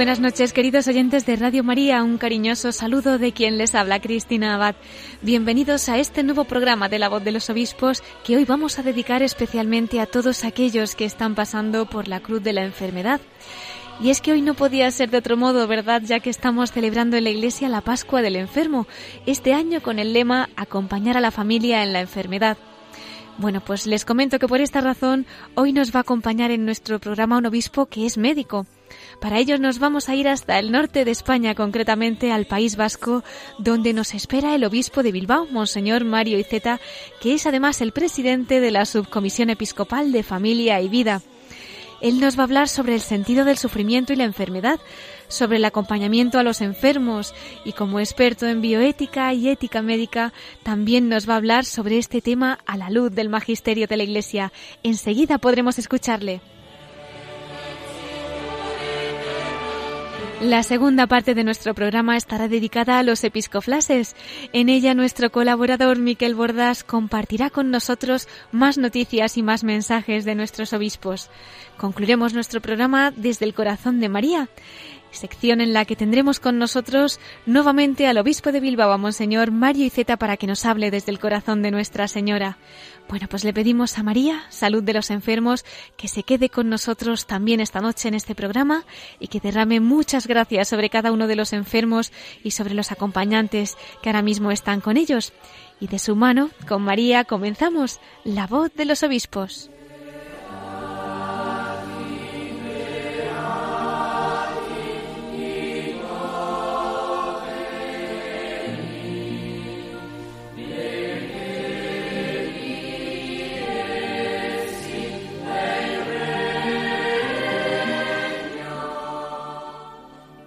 Buenas noches, queridos oyentes de Radio María. Un cariñoso saludo de quien les habla, Cristina Abad. Bienvenidos a este nuevo programa de La Voz de los Obispos que hoy vamos a dedicar especialmente a todos aquellos que están pasando por la cruz de la enfermedad. Y es que hoy no podía ser de otro modo, ¿verdad? Ya que estamos celebrando en la Iglesia la Pascua del Enfermo, este año con el lema Acompañar a la familia en la enfermedad. Bueno, pues les comento que por esta razón hoy nos va a acompañar en nuestro programa un obispo que es médico. Para ello nos vamos a ir hasta el norte de España, concretamente al País Vasco, donde nos espera el obispo de Bilbao, Monseñor Mario Iceta, que es además el presidente de la Subcomisión Episcopal de Familia y Vida. Él nos va a hablar sobre el sentido del sufrimiento y la enfermedad, sobre el acompañamiento a los enfermos y como experto en bioética y ética médica también nos va a hablar sobre este tema a la luz del magisterio de la Iglesia. Enseguida podremos escucharle. La segunda parte de nuestro programa estará dedicada a los episcoflases. En ella nuestro colaborador Miquel Bordas compartirá con nosotros más noticias y más mensajes de nuestros obispos. Concluiremos nuestro programa desde el corazón de María sección en la que tendremos con nosotros nuevamente al obispo de Bilbao, a Monseñor Mario Iceta, para que nos hable desde el corazón de Nuestra Señora. Bueno, pues le pedimos a María, salud de los enfermos, que se quede con nosotros también esta noche en este programa y que derrame muchas gracias sobre cada uno de los enfermos y sobre los acompañantes que ahora mismo están con ellos. Y de su mano, con María, comenzamos la voz de los obispos.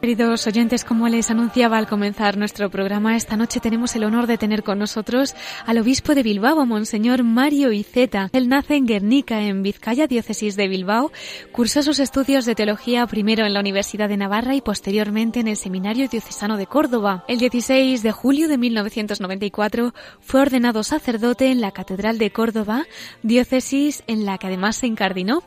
Queridos oyentes, como les anunciaba al comenzar nuestro programa, esta noche tenemos el honor de tener con nosotros al obispo de Bilbao, Monseñor Mario Iceta. Él nace en Guernica, en Vizcaya, diócesis de Bilbao. Cursó sus estudios de teología primero en la Universidad de Navarra y posteriormente en el Seminario Diocesano de Córdoba. El 16 de julio de 1994 fue ordenado sacerdote en la Catedral de Córdoba, diócesis en la que además se incardinó.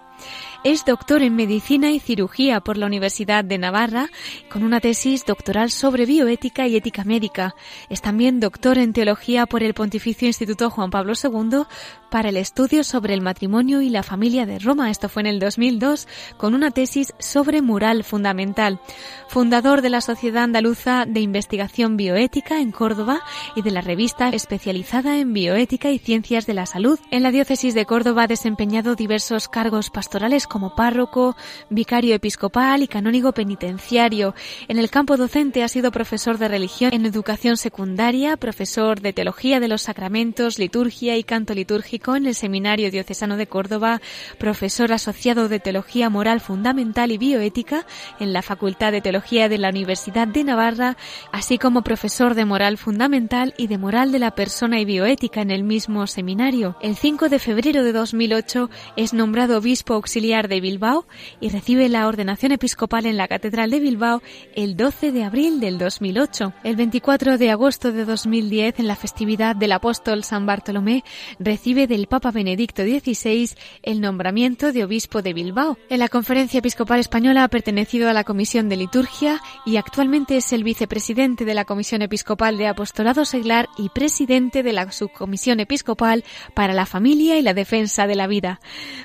Es doctor en Medicina y Cirugía por la Universidad de Navarra, con una tesis doctoral sobre bioética y ética médica. Es también doctor en Teología por el Pontificio Instituto Juan Pablo II para el estudio sobre el matrimonio y la familia de Roma. Esto fue en el 2002, con una tesis sobre mural fundamental. Fundador de la Sociedad Andaluza de Investigación Bioética en Córdoba y de la revista especializada en bioética y ciencias de la salud. En la diócesis de Córdoba ha desempeñado diversos cargos pastorales como párroco, vicario episcopal y canónigo penitenciario. En el campo docente ha sido profesor de religión en educación secundaria, profesor de teología de los sacramentos, liturgia y canto litúrgico en el Seminario Diocesano de Córdoba, profesor asociado de teología moral fundamental y bioética en la Facultad de Teología de la Universidad de Navarra, así como profesor de moral fundamental y de moral de la persona y bioética en el mismo seminario. El 5 de febrero de 2008 es nombrado obispo auxiliar de Bilbao y recibe la ordenación episcopal en la Catedral de Bilbao el 12 de abril del 2008. El 24 de agosto de 2010, en la festividad del apóstol San Bartolomé, recibe del Papa Benedicto XVI el nombramiento de obispo de Bilbao. En la Conferencia Episcopal Española ha pertenecido a la Comisión de Liturgia y actualmente es el vicepresidente de la Comisión Episcopal de Apostolado Seglar y presidente de la Subcomisión Episcopal para la Familia y la Defensa de la Vida.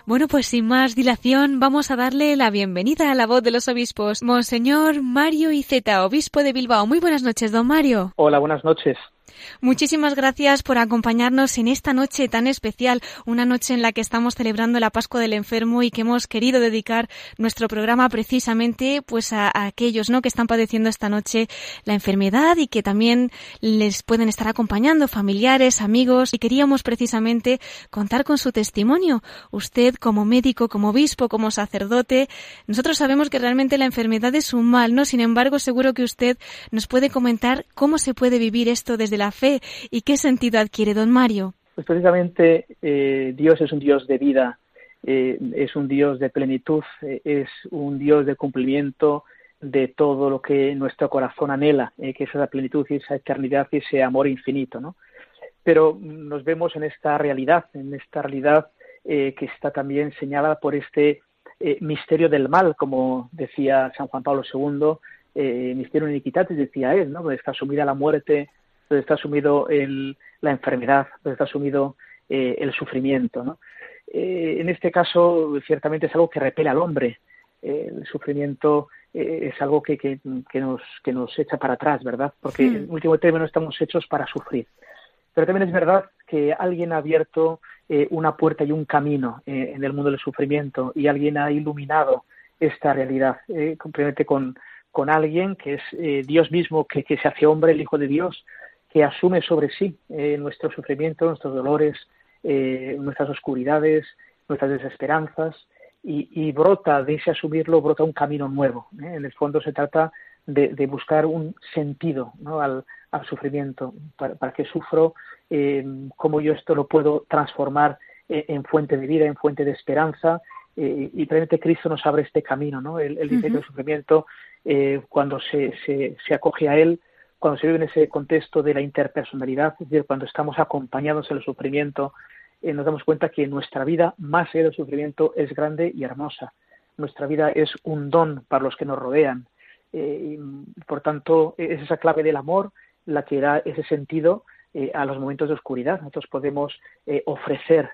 Bueno, pues sin más dilación, vamos a darle la bienvenida a la voz de los obispos, Monseñor Mario Iceta, obispo de Bilbao. Muy buenas noches, don Mario. Hola, buenas noches. Muchísimas gracias por acompañarnos en esta noche tan especial, una noche en la que estamos celebrando la Pascua del Enfermo y que hemos querido dedicar nuestro programa precisamente pues a, aquellos ¿no? que están padeciendo esta noche la enfermedad y que también les pueden estar acompañando familiares, amigos y queríamos precisamente contar con su testimonio. Usted como médico, como obispo, como sacerdote, nosotros sabemos que realmente la enfermedad es un mal, ¿no? Sin embargo, seguro que usted nos puede comentar cómo se puede vivir esto desde la fe y qué sentido adquiere, don Mario. Pues precisamente eh, Dios es un Dios de vida, eh, es un Dios de plenitud, eh, es un Dios de cumplimiento de todo lo que nuestro corazón anhela, que es esa plenitud y esa eternidad y ese amor infinito, ¿no? Pero nos vemos en esta realidad, en esta realidad que está también señalada por este misterio del mal, como decía San Juan Pablo II, misterio iniquitatis, decía él, ¿no? Donde está sumida la muerte, donde está sumido el, la enfermedad, donde está sumido eh, el sufrimiento. ¿no? Eh, en este caso, ciertamente es algo que repele al hombre. el sufrimiento eh, es algo que, que, nos, que nos echa para atrás, ¿verdad? Porque hmm. en último término estamos hechos para sufrir. Pero también es verdad que alguien ha abierto una puerta y un camino en el mundo del sufrimiento y alguien ha iluminado esta realidad, completamente con, con alguien que es Dios mismo, que, que se hace hombre, el Hijo de Dios, que asume sobre sí eh, nuestro sufrimiento, nuestros dolores, eh, nuestras oscuridades, nuestras desesperanzas, y, brota de ese asumirlo, brota un camino nuevo. ¿eh? En el fondo se trata de, buscar un sentido al, sufrimiento, para, que sufro, cómo yo esto lo puedo transformar en, fuente de vida, en fuente de esperanza, y realmente Cristo nos abre este camino, ¿no? El, el sufrimiento, cuando se, se, se acoge a Él, cuando se vive en ese contexto de la interpersonalidad, es decir, cuando estamos acompañados en el sufrimiento, eh, nos damos cuenta que nuestra vida, más allá del sufrimiento, es grande y hermosa. Nuestra vida es un don para los que nos rodean. Eh, por tanto, es esa clave del amor la que da ese sentido eh, a los momentos de oscuridad. Nosotros podemos ofrecer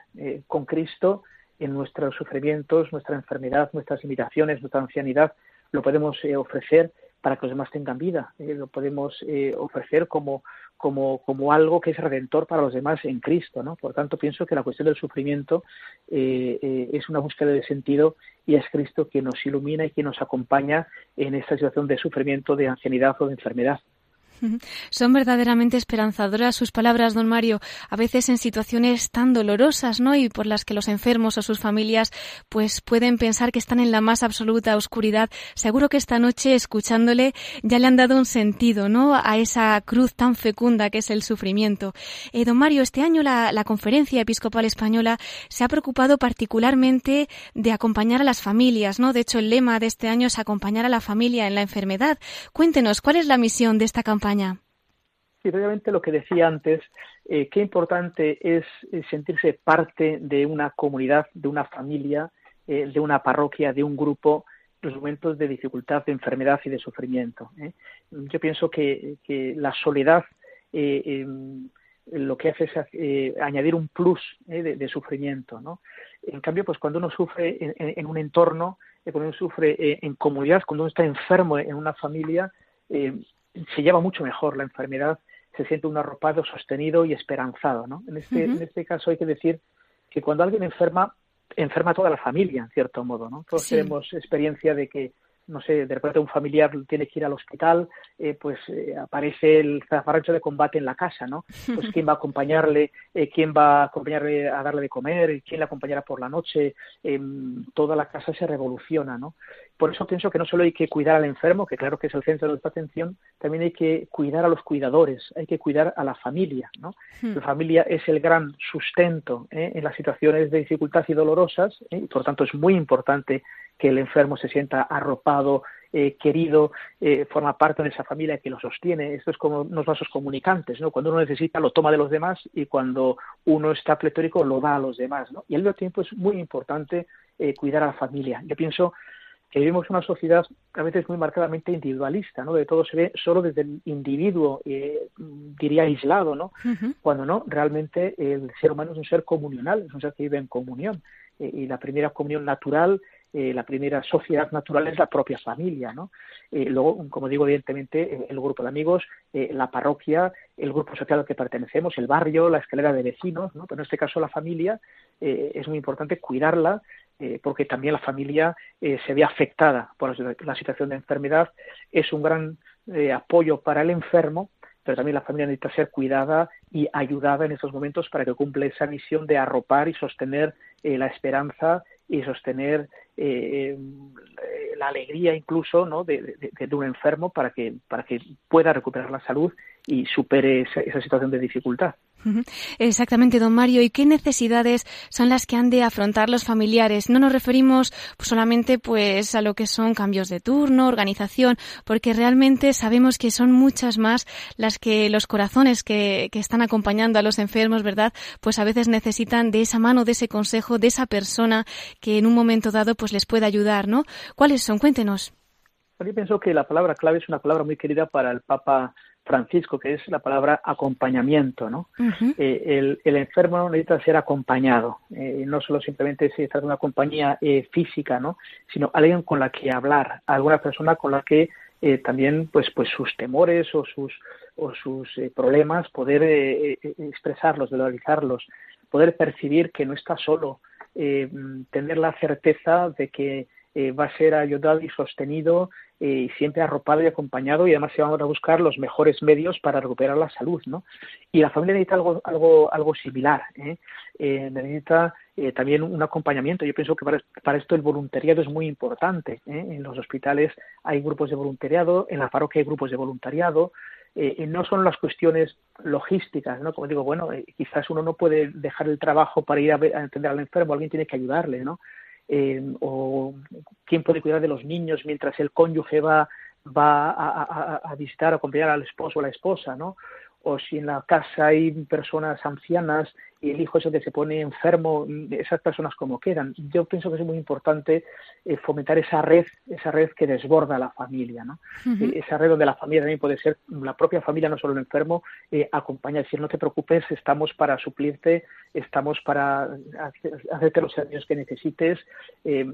con Cristo en nuestros sufrimientos, nuestra enfermedad, nuestras limitaciones, nuestra ancianidad, lo podemos ofrecer para que los demás tengan vida. Eh, lo podemos eh, ofrecer como, como, como algo que es redentor para los demás en Cristo. ¿no? Por tanto, pienso que la cuestión del sufrimiento eh, es una búsqueda de sentido y es Cristo quien nos ilumina y quien nos acompaña en esta situación de sufrimiento, de ancianidad o de enfermedad. Son verdaderamente esperanzadoras sus palabras, don Mario, a veces en situaciones tan dolorosas, ¿no? Y por las que los enfermos o sus familias pues pueden pensar que están en la más absoluta oscuridad. Seguro que esta noche, escuchándole, ya le han dado un sentido, ¿no? A esa cruz tan fecunda que es el sufrimiento. Eh, don Mario, este año la, la Conferencia Episcopal Española se ha preocupado particularmente de acompañar a las familias, ¿no? De hecho, el lema de este año es acompañar a la familia en la enfermedad. Cuéntenos, ¿cuál es la misión de esta campaña? Sí, obviamente lo que decía antes, eh, qué importante es eh, sentirse parte de una comunidad, de una familia, eh, de una parroquia, de un grupo, en los momentos de dificultad, de enfermedad y de sufrimiento. Yo pienso que, la soledad em, lo que hace es añadir un plus de, sufrimiento. ¿no? En cambio, pues cuando uno sufre en, un entorno, cuando uno sufre en comunidad, cuando uno está enfermo en una familia, se lleva mucho mejor la enfermedad, se siente un arropado sostenido y esperanzado. ¿no? En, este, en este caso hay que decir que cuando alguien enferma, enferma toda la familia, en cierto modo. ¿no? Todos tenemos experiencia de que no sé, de repente un familiar tiene que ir al hospital, eh, pues eh, aparece el zafarrancho de combate en la casa, ¿no? Pues quién va a acompañarle, eh, quién va a acompañarle a darle de comer, quién le acompañará por la noche, em, toda la casa se revoluciona, ¿no? Por eso pienso que no solo hay que cuidar al enfermo, que claro que es el centro de nuestra atención, también hay que cuidar a los cuidadores, hay que cuidar a la familia, ¿no? Hmm. La familia es el gran sustento en las situaciones de dificultad y dolorosas, y por tanto es muy importante que el enfermo se sienta arropado, eh, querido, eh, forma parte de esa familia que lo sostiene. Esto es como unos vasos comunicantes, ¿no? Cuando uno necesita lo toma de los demás y cuando uno está pletórico lo da a los demás, ¿no? Y al mismo tiempo es muy importante eh, cuidar a la familia. Yo pienso que vivimos una sociedad a veces muy marcadamente individualista, ¿no? De todo se ve solo desde el individuo, diría aislado, ¿no? Cuando no, realmente el ser humano es un ser comunional, es un ser que vive en comunión. y la primera comunión natural eh, la primera sociedad natural es la propia familia, ¿no? Eh, luego, como digo, evidentemente, el grupo de amigos, la parroquia, el grupo social al que pertenecemos, el barrio, la escalera de vecinos, ¿no? Pero en este caso la familia es muy importante cuidarla, porque también la familia se ve afectada por la situación de enfermedad, es un gran apoyo para el enfermo, pero también la familia necesita ser cuidada y ayudada en estos momentos para que cumpla esa misión de arropar y sostener eh, la esperanza y sostener eh, la alegría incluso ¿no? de, un enfermo para que, para que pueda recuperar la salud y supere esa situación de dificultad. Exactamente, don Mario. ¿Y qué necesidades son las que han de afrontar los familiares? No nos referimos solamente pues a lo que son cambios de turno, organización, porque realmente sabemos que son muchas más las que los corazones que, que están acompañando a los enfermos, ¿verdad? Pues a veces necesitan de esa mano, de ese consejo, de esa persona que en un momento dado pues les puede ayudar, ¿no? ¿Cuáles son? Cuéntenos. Yo pienso que la palabra clave es una palabra muy querida para el Papa Francisco, que es la palabra acompañamiento, ¿no? Eh, el, enfermo necesita ser acompañado, eh, no solo simplemente se trata de una compañía eh, física, ¿no? Sino alguien con la que hablar, alguna persona con la que también, pues, pues sus temores o sus o sus problemas poder expresarlos, valorizarlos, poder percibir que no está solo, tener la certeza de que va a ser ayudado y sostenido y siempre arropado y acompañado y además se van a buscar los mejores medios para recuperar la salud, ¿no? Y la familia necesita algo, algo, algo similar, ¿eh? eh necesita eh, también un acompañamiento. Yo pienso que para, esto el voluntariado es muy importante. ¿eh? En los hospitales hay grupos de voluntariado, en la parroquia hay grupos de voluntariado. Eh, no son las cuestiones logísticas, ¿no? Como digo, bueno, quizás uno no puede dejar el trabajo para ir a, a atender al enfermo, alguien tiene que ayudarle, ¿no? Eh, o quién puede cuidar de los niños mientras el cónyuge va, va a, visitar o acompañar al esposo o la esposa, ¿no? O si en la casa hay personas ancianas y el hijo es el que se pone enfermo, esas personas como quedan. Yo pienso que es muy importante eh, fomentar esa red, esa red que desborda la familia, ¿no? Eh, esa red donde la familia también puede ser, la propia familia, no solo el enfermo, eh, acompaña, decir, no te preocupes, estamos para suplirte, estamos para hacerte los servicios que necesites,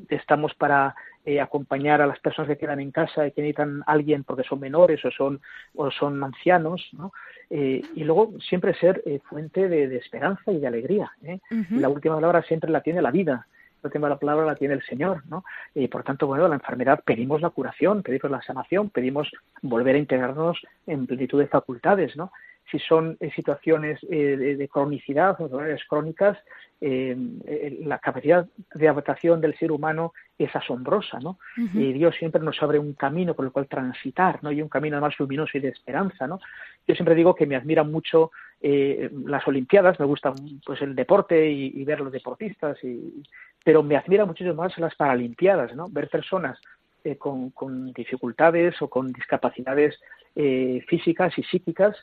estamos para acompañar a las personas que quedan en casa y que necesitan alguien porque son menores o son, o son ancianos, ¿no? y luego siempre ser fuente de esperanza y de alegría. ¿eh? La última palabra siempre la tiene la vida, la última palabra la tiene el Señor, ¿no? Y por tanto, bueno, la enfermedad pedimos la curación, pedimos la sanación, pedimos volver a integrarnos en plenitud de facultades, ¿no? Si son eh, situaciones eh, de, cronicidad o dolores crónicas, la capacidad de adaptación del ser humano es asombrosa, ¿no? Y Dios siempre nos abre un camino por el cual transitar, ¿no? Y un camino más luminoso y de esperanza, ¿no? Yo siempre digo que me admira mucho eh, las Olimpiadas, me gusta pues el deporte y, ver los deportistas, y, pero me admira muchísimo más las Paralimpiadas, ¿no? Ver personas eh, con, dificultades o con discapacidades eh, físicas y psíquicas,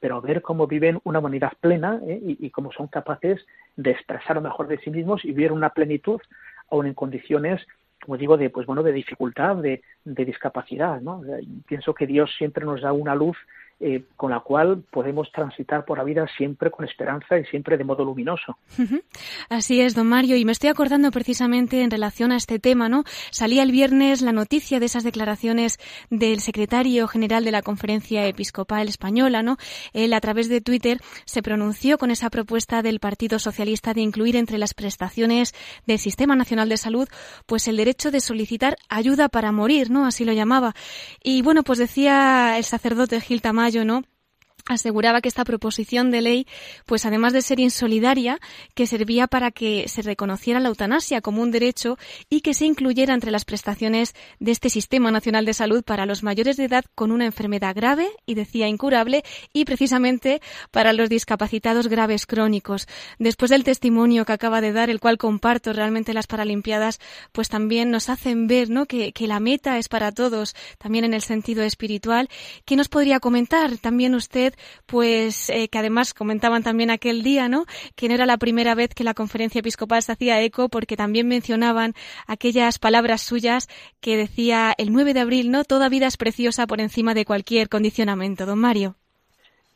pero ver cómo viven una humanidad plena y, y, cómo son capaces de expresar lo mejor de sí mismos y vivir una plenitud aún en condiciones como digo, de pues bueno, de dificultad, de, de discapacidad, ¿no? Pienso que Dios siempre nos da una luz eh, con la cual podemos transitar por la vida siempre con esperanza y siempre de modo luminoso. Así es, don Mario, y me estoy acordando precisamente en relación a este tema, ¿no? Salía el viernes la noticia de esas declaraciones del secretario general de la Conferencia Episcopal Española, ¿no? Él a través de Twitter se pronunció con esa propuesta del Partido Socialista de incluir entre las prestaciones del Sistema Nacional de Salud, pues el derecho de solicitar ayuda para morir, ¿no? Así lo llamaba. Y bueno, pues decía el sacerdote Gil Tamar ¿no? Aseguraba que esta proposición de ley, pues además de ser insolidaria, que servía para que se reconociera la eutanasia como un derecho y que se incluyera entre las prestaciones de este Sistema Nacional de Salud para los mayores de edad con una enfermedad grave y decía incurable y precisamente para los discapacitados graves crónicos. Después del testimonio que acaba de dar, el cual comparto realmente las Paralimpiadas, pues también nos hacen ver, ¿no? Que, que la meta es para todos, también en el sentido espiritual. ¿Qué nos podría comentar también usted pues eh, que además comentaban también aquel día, ¿no? Que no era la primera vez que la conferencia episcopal se hacía eco, porque también mencionaban aquellas palabras suyas que decía el 9 de abril, ¿no? Toda vida es preciosa por encima de cualquier condicionamiento. Don Mario.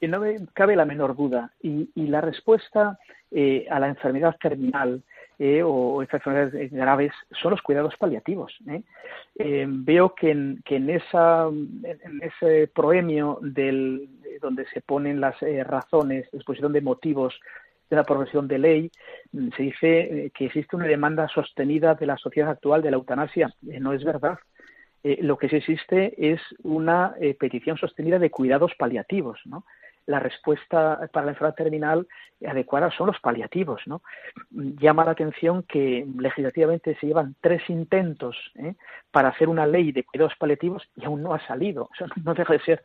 No me cabe la menor duda. Y, la respuesta eh, a la enfermedad terminal eh, o estas enfermedades graves son los cuidados paliativos. ¿eh? Eh, veo que en, que en, esa, ese proemio del, donde se ponen las razones, exposición de motivos de la aprobación de ley, mm, se dice que existe una demanda sostenida de la sociedad actual de la eutanasia. no es verdad. lo que sí existe es una petición sostenida de cuidados paliativos, ¿no? La respuesta para la enfermedad terminal adecuada son los paliativos. ¿no? Llama la atención que legislativamente se llevan tres intentos ¿eh? para hacer una ley de cuidados paliativos y aún no ha salido. Eso no deja de ser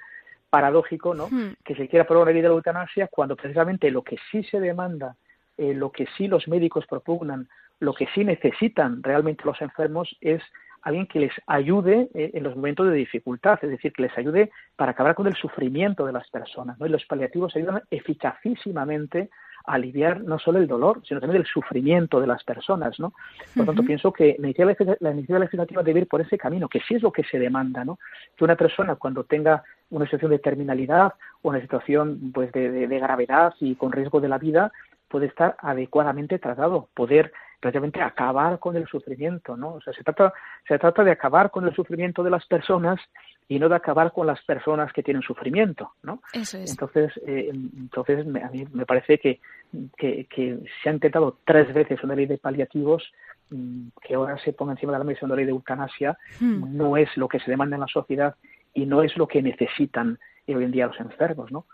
paradójico ¿no? Hmm. que se quiera aprobar una ley de la eutanasia cuando precisamente lo que sí se demanda, eh, lo que sí los médicos propugnan, lo que sí necesitan realmente los enfermos es alguien que les ayude eh, en los momentos de dificultad, es decir, que les ayude para acabar con el sufrimiento de las personas. ¿no? Y los paliativos ayudan eficacísimamente a aliviar no solo el dolor, sino también el sufrimiento de las personas. ¿no? Por lo tanto, pienso que la iniciativa legislativa debe ir por ese camino, que sí es lo que se demanda, ¿no? que una persona cuando tenga una situación de terminalidad o una situación pues, de gravedad y con riesgo de la vida, puede estar adecuadamente tratado, poder prácticamente acabar con el sufrimiento, ¿no? O sea, se trata, se trata de acabar con el sufrimiento de las personas y no de acabar con las personas que tienen sufrimiento, ¿no? Eso es. Entonces, eh, entonces a mí me parece que, que, se ha intentado tres veces una ley de paliativos mm, que ahora se ponga encima de la mesa una ley de eutanasia, hmm. no es lo que se demanda en la sociedad y no es lo que necesitan hoy en día los enfermos, ¿no?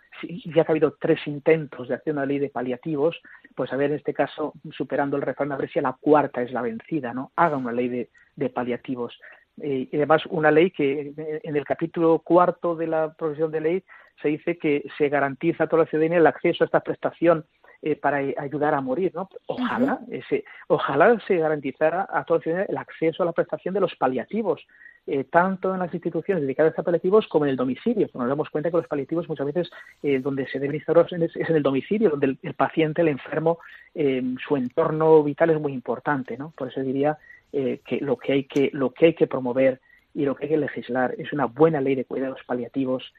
ya que ha habido tres intentos de hacer una ley de paliativos, pues a ver, en este caso, superando el referéndum, a ver si la cuarta es la vencida, ¿no? Haga una ley de, de paliativos. Eh, y además, una ley que en el capítulo cuarto de la profesión de ley se dice que se garantiza a toda la ciudadanía el acceso a esta prestación eh, para ayudar a morir, ¿no? Ojalá, ese, ojalá se garantizara a toda la ciudadanía el acceso a la prestación de los paliativos, eh, tanto en las instituciones dedicadas a paliativos como en el domicilio. Nos damos cuenta que los paliativos muchas veces eh, donde se deben instaurar es, en el domicilio, donde el, paciente, el enfermo, eh, su entorno vital es muy importante, ¿no? Por eso diría que lo que hay que lo que hay que promover y lo que hay que legislar es una buena ley de cuidados paliativos,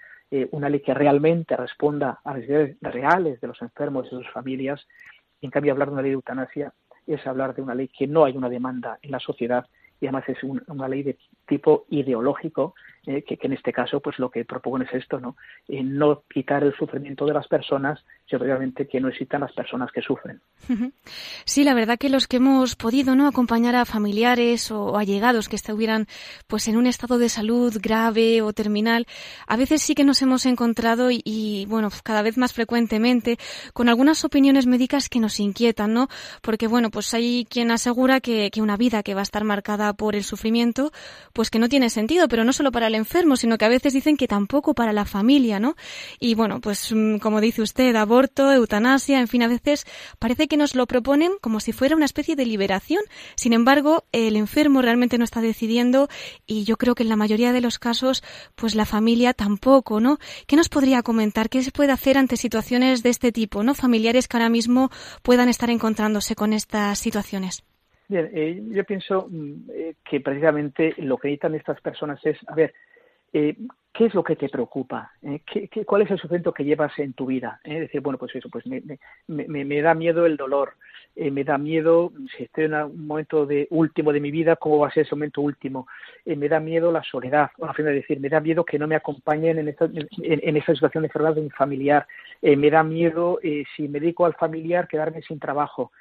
una ley que realmente responda a las necesidades reales de los enfermos y de sus familias. En cambio, hablar de una ley de eutanasia es hablar de una ley que no hay una demanda en la sociedad y además es una ley de tipo ideológico eh, que, en este caso pues lo que propone es esto no eh, no quitar el sufrimiento de las personas sino realmente que no existan las personas que sufren. Sí la verdad que los que hemos podido no acompañar a familiares o, allegados que estuvieran pues en un estado de salud grave o terminal a veces sí que nos hemos encontrado y, bueno cada vez más frecuentemente con algunas opiniones médicas que nos inquietan no porque bueno pues hay quien asegura que, que una vida que va a estar marcada por el sufrimiento pues que no tiene sentido pero no solo para el enfermo, sino que a veces dicen que tampoco para la familia, ¿no? Y bueno, pues mm, como dice usted, aborto, eutanasia, en fin, a veces parece que nos lo proponen como si fuera una especie de liberación. Sin embargo, el enfermo realmente no está decidiendo y yo creo que en la mayoría de los casos, pues la familia tampoco, ¿no? ¿Qué nos podría comentar? ¿Qué se puede hacer ante situaciones de este tipo, ¿no? Familiares que ahora mismo puedan estar encontrándose con estas situaciones. Bien, eh, yo pienso mm, eh, que precisamente lo que necesitan estas personas es, a ver, eh, ¿qué es lo que te preocupa? ¿Qué, cuál es el sufrimiento que llevas en tu vida? Es decir, bueno, pues eso, pues me, me, me da miedo el dolor, me da miedo, si estoy en un momento de último de mi vida, ¿cómo va a ser ese momento último? me da miedo la soledad, o a fin de decir, me da miedo que no me acompañen en esta, en, en esta situación de enfermedad de mi familiar, me da miedo, si me dedico al familiar, quedarme sin trabajo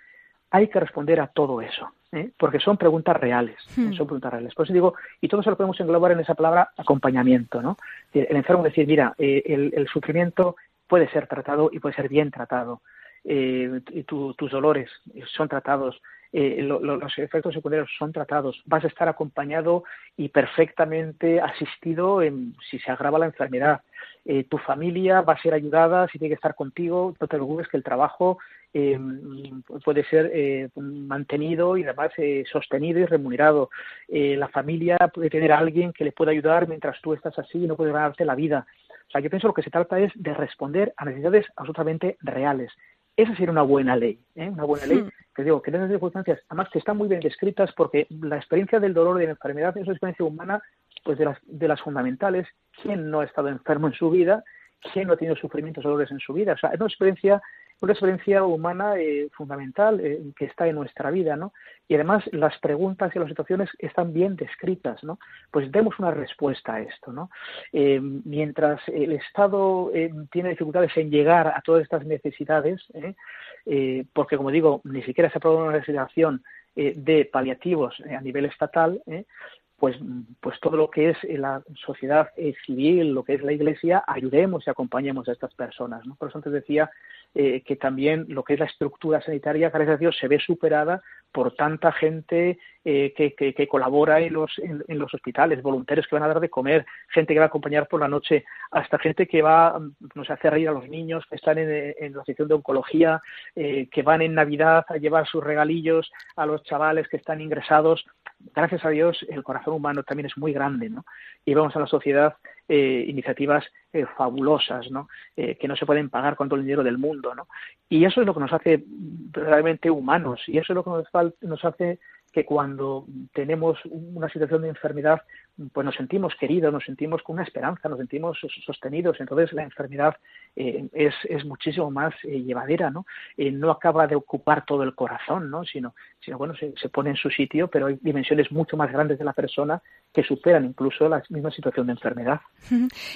hay que responder a todo eso, ¿eh? porque son preguntas reales, ¿eh? hmm. son preguntas reales. Por eso digo, y todo eso lo podemos englobar en esa palabra acompañamiento, ¿no? El enfermo decir, mira, eh, el, sufrimiento puede ser tratado y puede ser bien tratado, y tus dolores son tratados, los efectos secundarios son tratados, vas a estar acompañado y perfectamente asistido en, si se agrava la enfermedad. tu familia va a ser ayudada si tiene que estar contigo, no te preocupes que el trabajo eh, puede ser eh, mantenido y además eh, sostenido y remunerado. Eh, la familia puede tener a alguien que le pueda ayudar mientras tú estás así y no puede ganarte la vida. O sea, yo pienso que lo que se trata es de responder a necesidades absolutamente reales. Esa sería una buena ley, ¿eh? una buena ley, hmm. que digo, que en esas circunstancias, además que están muy bien descritas porque la experiencia del dolor y de la enfermedad es una experiencia humana pues de las, de las fundamentales. ¿Quién no ha estado enfermo en su vida? ¿Quién no ha tenido sufrimientos o dolores en su vida? O sea, es una experiencia una experiencia humana eh, fundamental eh, que está en nuestra vida, ¿no? Y además las preguntas y las situaciones están bien descritas, ¿no? Pues demos una respuesta a esto, ¿no? Eh, mientras el Estado tiene dificultades en llegar a todas estas necesidades, porque como digo, ni siquiera se aprueba una legislación de paliativos a nivel estatal, pues, pues todo lo que es la sociedad civil, lo que es la Iglesia, ayudemos y acompañemos a estas personas. ¿no? Por eso antes decía eh, que también lo que es la estructura sanitaria, gracias a Dios, se ve superada por tanta gente eh, que, que, colabora en los, en, los hospitales, voluntarios que van a dar de comer, gente que va a acompañar por la noche, hasta gente que va, nos hace reír a los niños que están en, en la sección de oncología, eh, que van en Navidad a llevar sus regalillos a los chavales que están ingresados. Gracias a Dios, el corazón humano también es muy grande, ¿no? Y vamos a la sociedad eh, iniciativas eh, fabulosas, ¿no? Eh, que no se pueden pagar con todo el dinero del mundo, ¿no? Y eso es lo que nos hace realmente humanos y eso es lo que nos, nos hace que cuando tenemos una situación de enfermedad, pues nos sentimos queridos, nos sentimos con una esperanza, nos sentimos sostenidos. Entonces la enfermedad eh, es, muchísimo más eh, llevadera, ¿no? Eh, no acaba de ocupar todo el corazón, ¿no? Sino, sino bueno, se, pone en su sitio, pero hay dimensiones mucho más grandes de la persona que superan incluso la misma situación de enfermedad.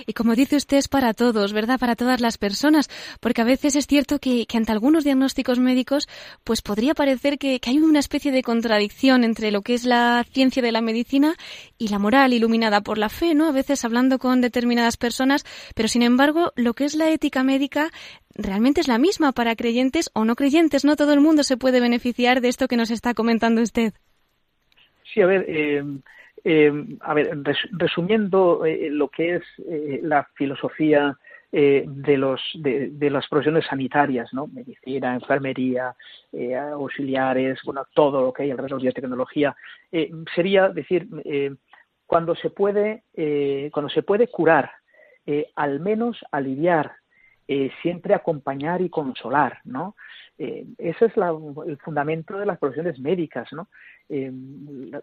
Y como dice usted, es para todos, ¿verdad? Para todas las personas, porque a veces es cierto que, ante algunos diagnósticos médicos, pues podría parecer que hay una especie de contradicción entre lo que es la ciencia de la medicina y la moral iluminada por la fe, ¿no? A veces hablando con determinadas personas, pero sin embargo, lo que es la ética médica realmente es la misma para creyentes o no creyentes. No todo el mundo se puede beneficiar de esto que nos está comentando usted. Sí, a ver, eh, eh, a ver resumiendo eh, lo que es la filosofía de, los, de, las profesiones sanitarias, ¿no? Medicina, enfermería, auxiliares, bueno, todo lo que hay alrededor de la tecnología, sería decir, cuando se puede, cuando se puede curar, al menos aliviar eh, siempre acompañar y consolar, ¿no? Eh, ese es el fundamento de las profesiones médicas, ¿no? Eh,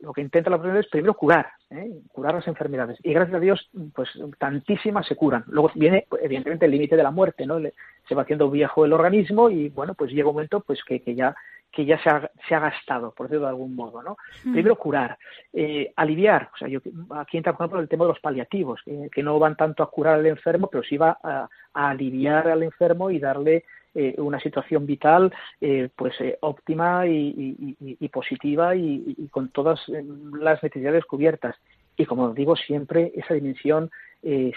lo que intenta la profesión es primero curar, ¿eh? curar las enfermedades. Y gracias a Dios, pues tantísimas se curan. Luego viene, evidentemente, el límite de la muerte, ¿no? se va haciendo viejo el organismo y, bueno, pues llega un momento pues que, que ya que ya se ha, se ha, gastado, por decirlo de algún modo, ¿no? Primero curar, eh, aliviar, o sea, yo, aquí entra, por ejemplo, el tema de los paliativos, que no van tanto a curar al enfermo, pero sí va a, aliviar al enfermo y darle eh, una situación vital eh, pues eh, óptima y, y positiva y, con todas las necesidades cubiertas y como digo siempre esa dimensión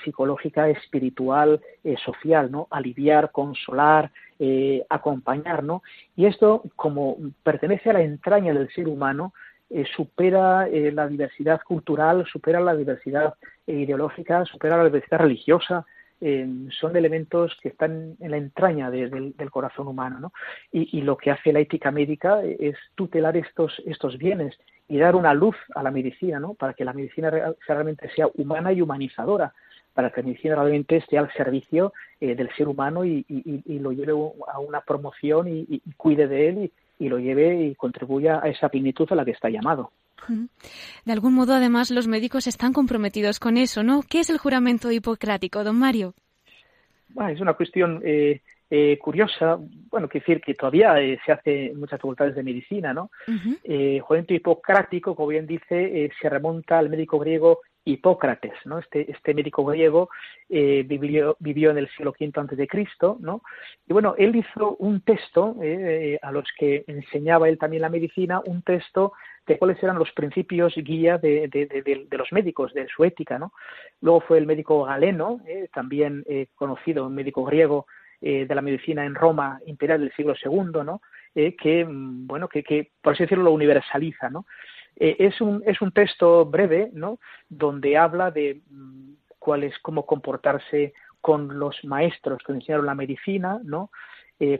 psicológica, espiritual, social, ¿no? Aliviar, consolar, eh, acompañar, ¿no? Y esto, como pertenece a la entraña del ser humano, supera la diversidad cultural, supera la diversidad ideológica, supera la diversidad religiosa, son elementos que están en la entraña del corazón humano, ¿no? Y, lo que hace la ética médica es tutelar estos, estos bienes y dar una luz a la medicina, ¿no? Para que la medicina realmente sea humana y humanizadora, para que la medicina realmente esté al servicio eh, del ser humano y, lo lleve a una promoción y, cuide de él y, lo lleve y contribuya a esa plenitud a la que está llamado. De algún modo, además, los médicos están comprometidos con eso, ¿no? ¿Qué es el juramento hipocrático, don Mario? Bueno, es una cuestión eh, eh, curiosa, bueno, quiero decir que todavía eh, se hace en muchas facultades de medicina, ¿no? eh, juramento hipocrático, como bien dice, eh, se remonta al médico griego Hipócrates, ¿no? Este, este médico griego eh, vivió, en el siglo V antes de Cristo, ¿no? Y bueno, él hizo un texto eh, a los que enseñaba él también la medicina, un texto de cuáles eran los principios guía de, los médicos, de su ética, ¿no? Luego fue el médico Galeno, también conocido, un médico griego eh, de la medicina en Roma imperial del siglo II, ¿no? Eh, que, mm, bueno, que, que, por así decirlo, lo universaliza, ¿no? Eh, es, un, es un texto breve, ¿no? Donde habla de mm, cuál es, cómo comportarse con los maestros que enseñaron la medicina, ¿no?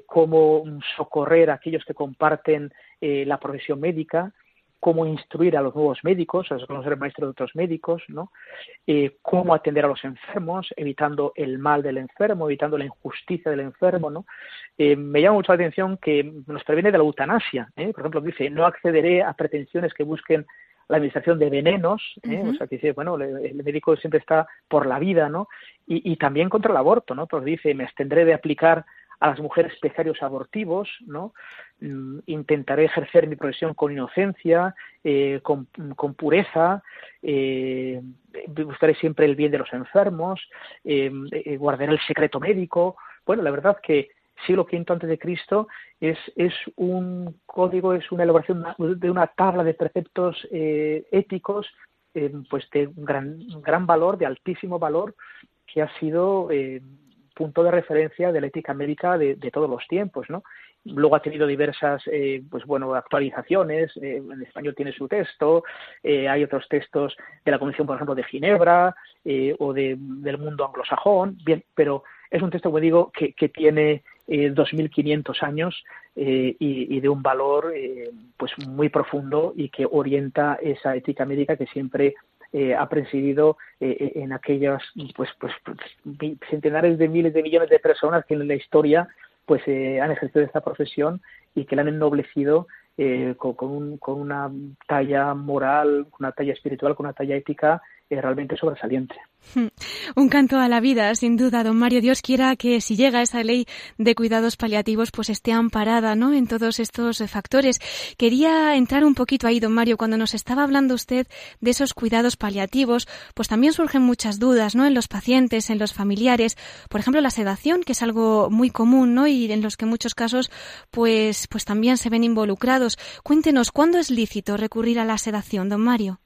cómo socorrer a aquellos que comparten la profesión médica, cómo instruir a los nuevos médicos, a conocer maestros de otros médicos, ¿no? Eh, cómo atender a los enfermos, evitando el mal del enfermo, evitando la injusticia del enfermo, ¿no? Eh, me llama mucho la atención que nos previene de la eutanasia, ¿eh? por ejemplo, dice, no accederé a pretensiones que busquen la administración de venenos, o sea, que dice, bueno, el médico siempre está por la vida, ¿no? Y, y también contra el aborto, ¿no? Porque dice, me abstendré de aplicar a las mujeres pecarios abortivos, ¿no? Mm, intentaré ejercer mi profesión con inocencia, eh, con, pureza, eh, buscaré siempre el bien de los enfermos, eh, eh, guardaré el secreto médico. Bueno, la verdad que siglo V antes de Cristo es, es un código, es una elaboración de una tabla de preceptos éticos pues de gran, gran valor, de altísimo valor, que ha sido punto de referencia de la ética médica de, de todos los tiempos, ¿no? Luego ha tenido diversas, eh, pues bueno, actualizaciones. Eh, en español tiene su texto. Eh, hay otros textos de la Convención, por ejemplo, de Ginebra o de, del mundo anglosajón. Bien, pero es un texto, como digo, que, que tiene 2.500 años y, y, de un valor, pues muy profundo y que orienta esa ética médica que siempre ha presidido en aquellas pues, pues, pues, centenares de miles de millones de personas que en la historia pues eh, han ejercido esta profesión y que la han ennoblecido eh, con, con, con, una talla moral, con una talla espiritual, con una talla ética es realmente sobresaliente. Un canto a la vida, sin duda, don Mario. Dios quiera que si llega esa ley de cuidados paliativos, pues esté amparada, ¿no? En todos estos eh, factores. Quería entrar un poquito ahí, don Mario, cuando nos estaba hablando usted de esos cuidados paliativos, pues también surgen muchas dudas, ¿no? En los pacientes, en los familiares. Por ejemplo, la sedación, que es algo muy común, ¿no? Y en los que en muchos casos, pues, pues también se ven involucrados. Cuéntenos, ¿cuándo es lícito recurrir a la sedación, don Mario?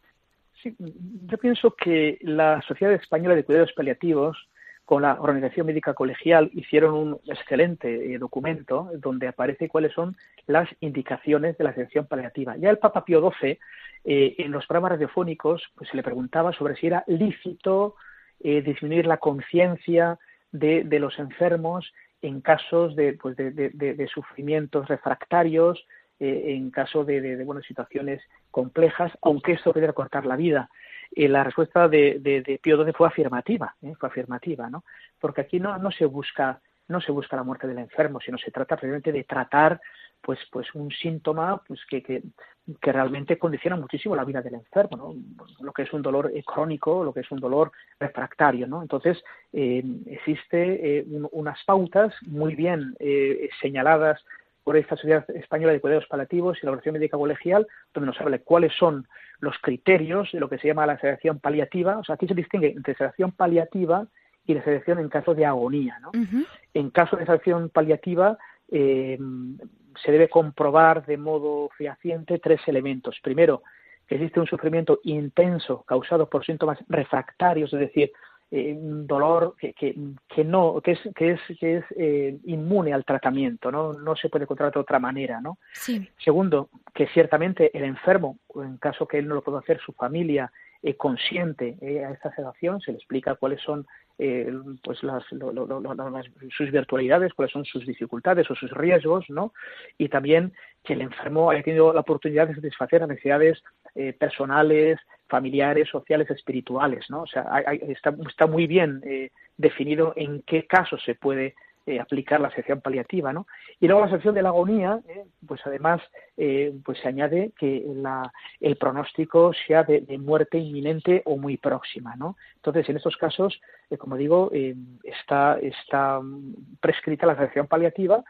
Sí, yo pienso que la Sociedad Española de Cuidados Paliativos, con la Organización Médica Colegial, hicieron un excelente eh, documento donde aparece cuáles son las indicaciones de la selección paliativa. Ya el Papa Pío XII, eh, en los programas radiofónicos, pues se le preguntaba sobre si era lícito eh, disminuir la conciencia de, los enfermos en casos de, pues de sufrimientos refractarios, eh, en caso de, de, bueno, situaciones complejas, aunque esto pudiera cortar la vida. Eh, la respuesta de, de, Pío XII fue afirmativa, ¿eh? fue afirmativa, ¿no? Porque aquí no, no se busca no se busca la muerte del enfermo, sino se trata precisamente de tratar pues pues un síntoma pues que, que, realmente condiciona muchísimo la vida del enfermo, ¿no? lo que es un dolor crónico, lo que es un dolor refractario, ¿no? Entonces eh, existe eh, unas pautas muy bien eh, señaladas por esta Sociedad Española de Cuidados Paliativos y la Organización Médica Colegial, donde nos habla de cuáles son los criterios de lo que se llama la sedación paliativa. O sea, aquí se distingue entre sedación paliativa y la sedación en caso de agonía. ¿no? En caso de sedación paliativa, eh, se debe comprobar de modo fehaciente tres elementos. Primero, que existe un sufrimiento intenso causado por síntomas refractarios, es decir, eh, dolor que, que, que, no que es que es que es eh, inmune al tratamiento no no se puede controlar de otra manera no sí. segundo que ciertamente el enfermo en caso que él no lo pueda hacer su familia eh, consciente a esta sedación se le explica cuáles son eh, pues las, lo, lo, lo, sus virtualidades cuáles son sus dificultades o sus riesgos no y también que el enfermo haya tenido la oportunidad de satisfacer las necesidades eh, personales familiares, sociales, espirituales, ¿no? O sea, está, está, muy bien eh, definido en qué casos se puede eh, aplicar la sección paliativa, ¿no? Y luego la sección de la agonía, eh, pues además, eh, pues se añade que la, el pronóstico sea de, de, muerte inminente o muy próxima, ¿no? Entonces, en estos casos, como digo, está, está prescrita la sección paliativa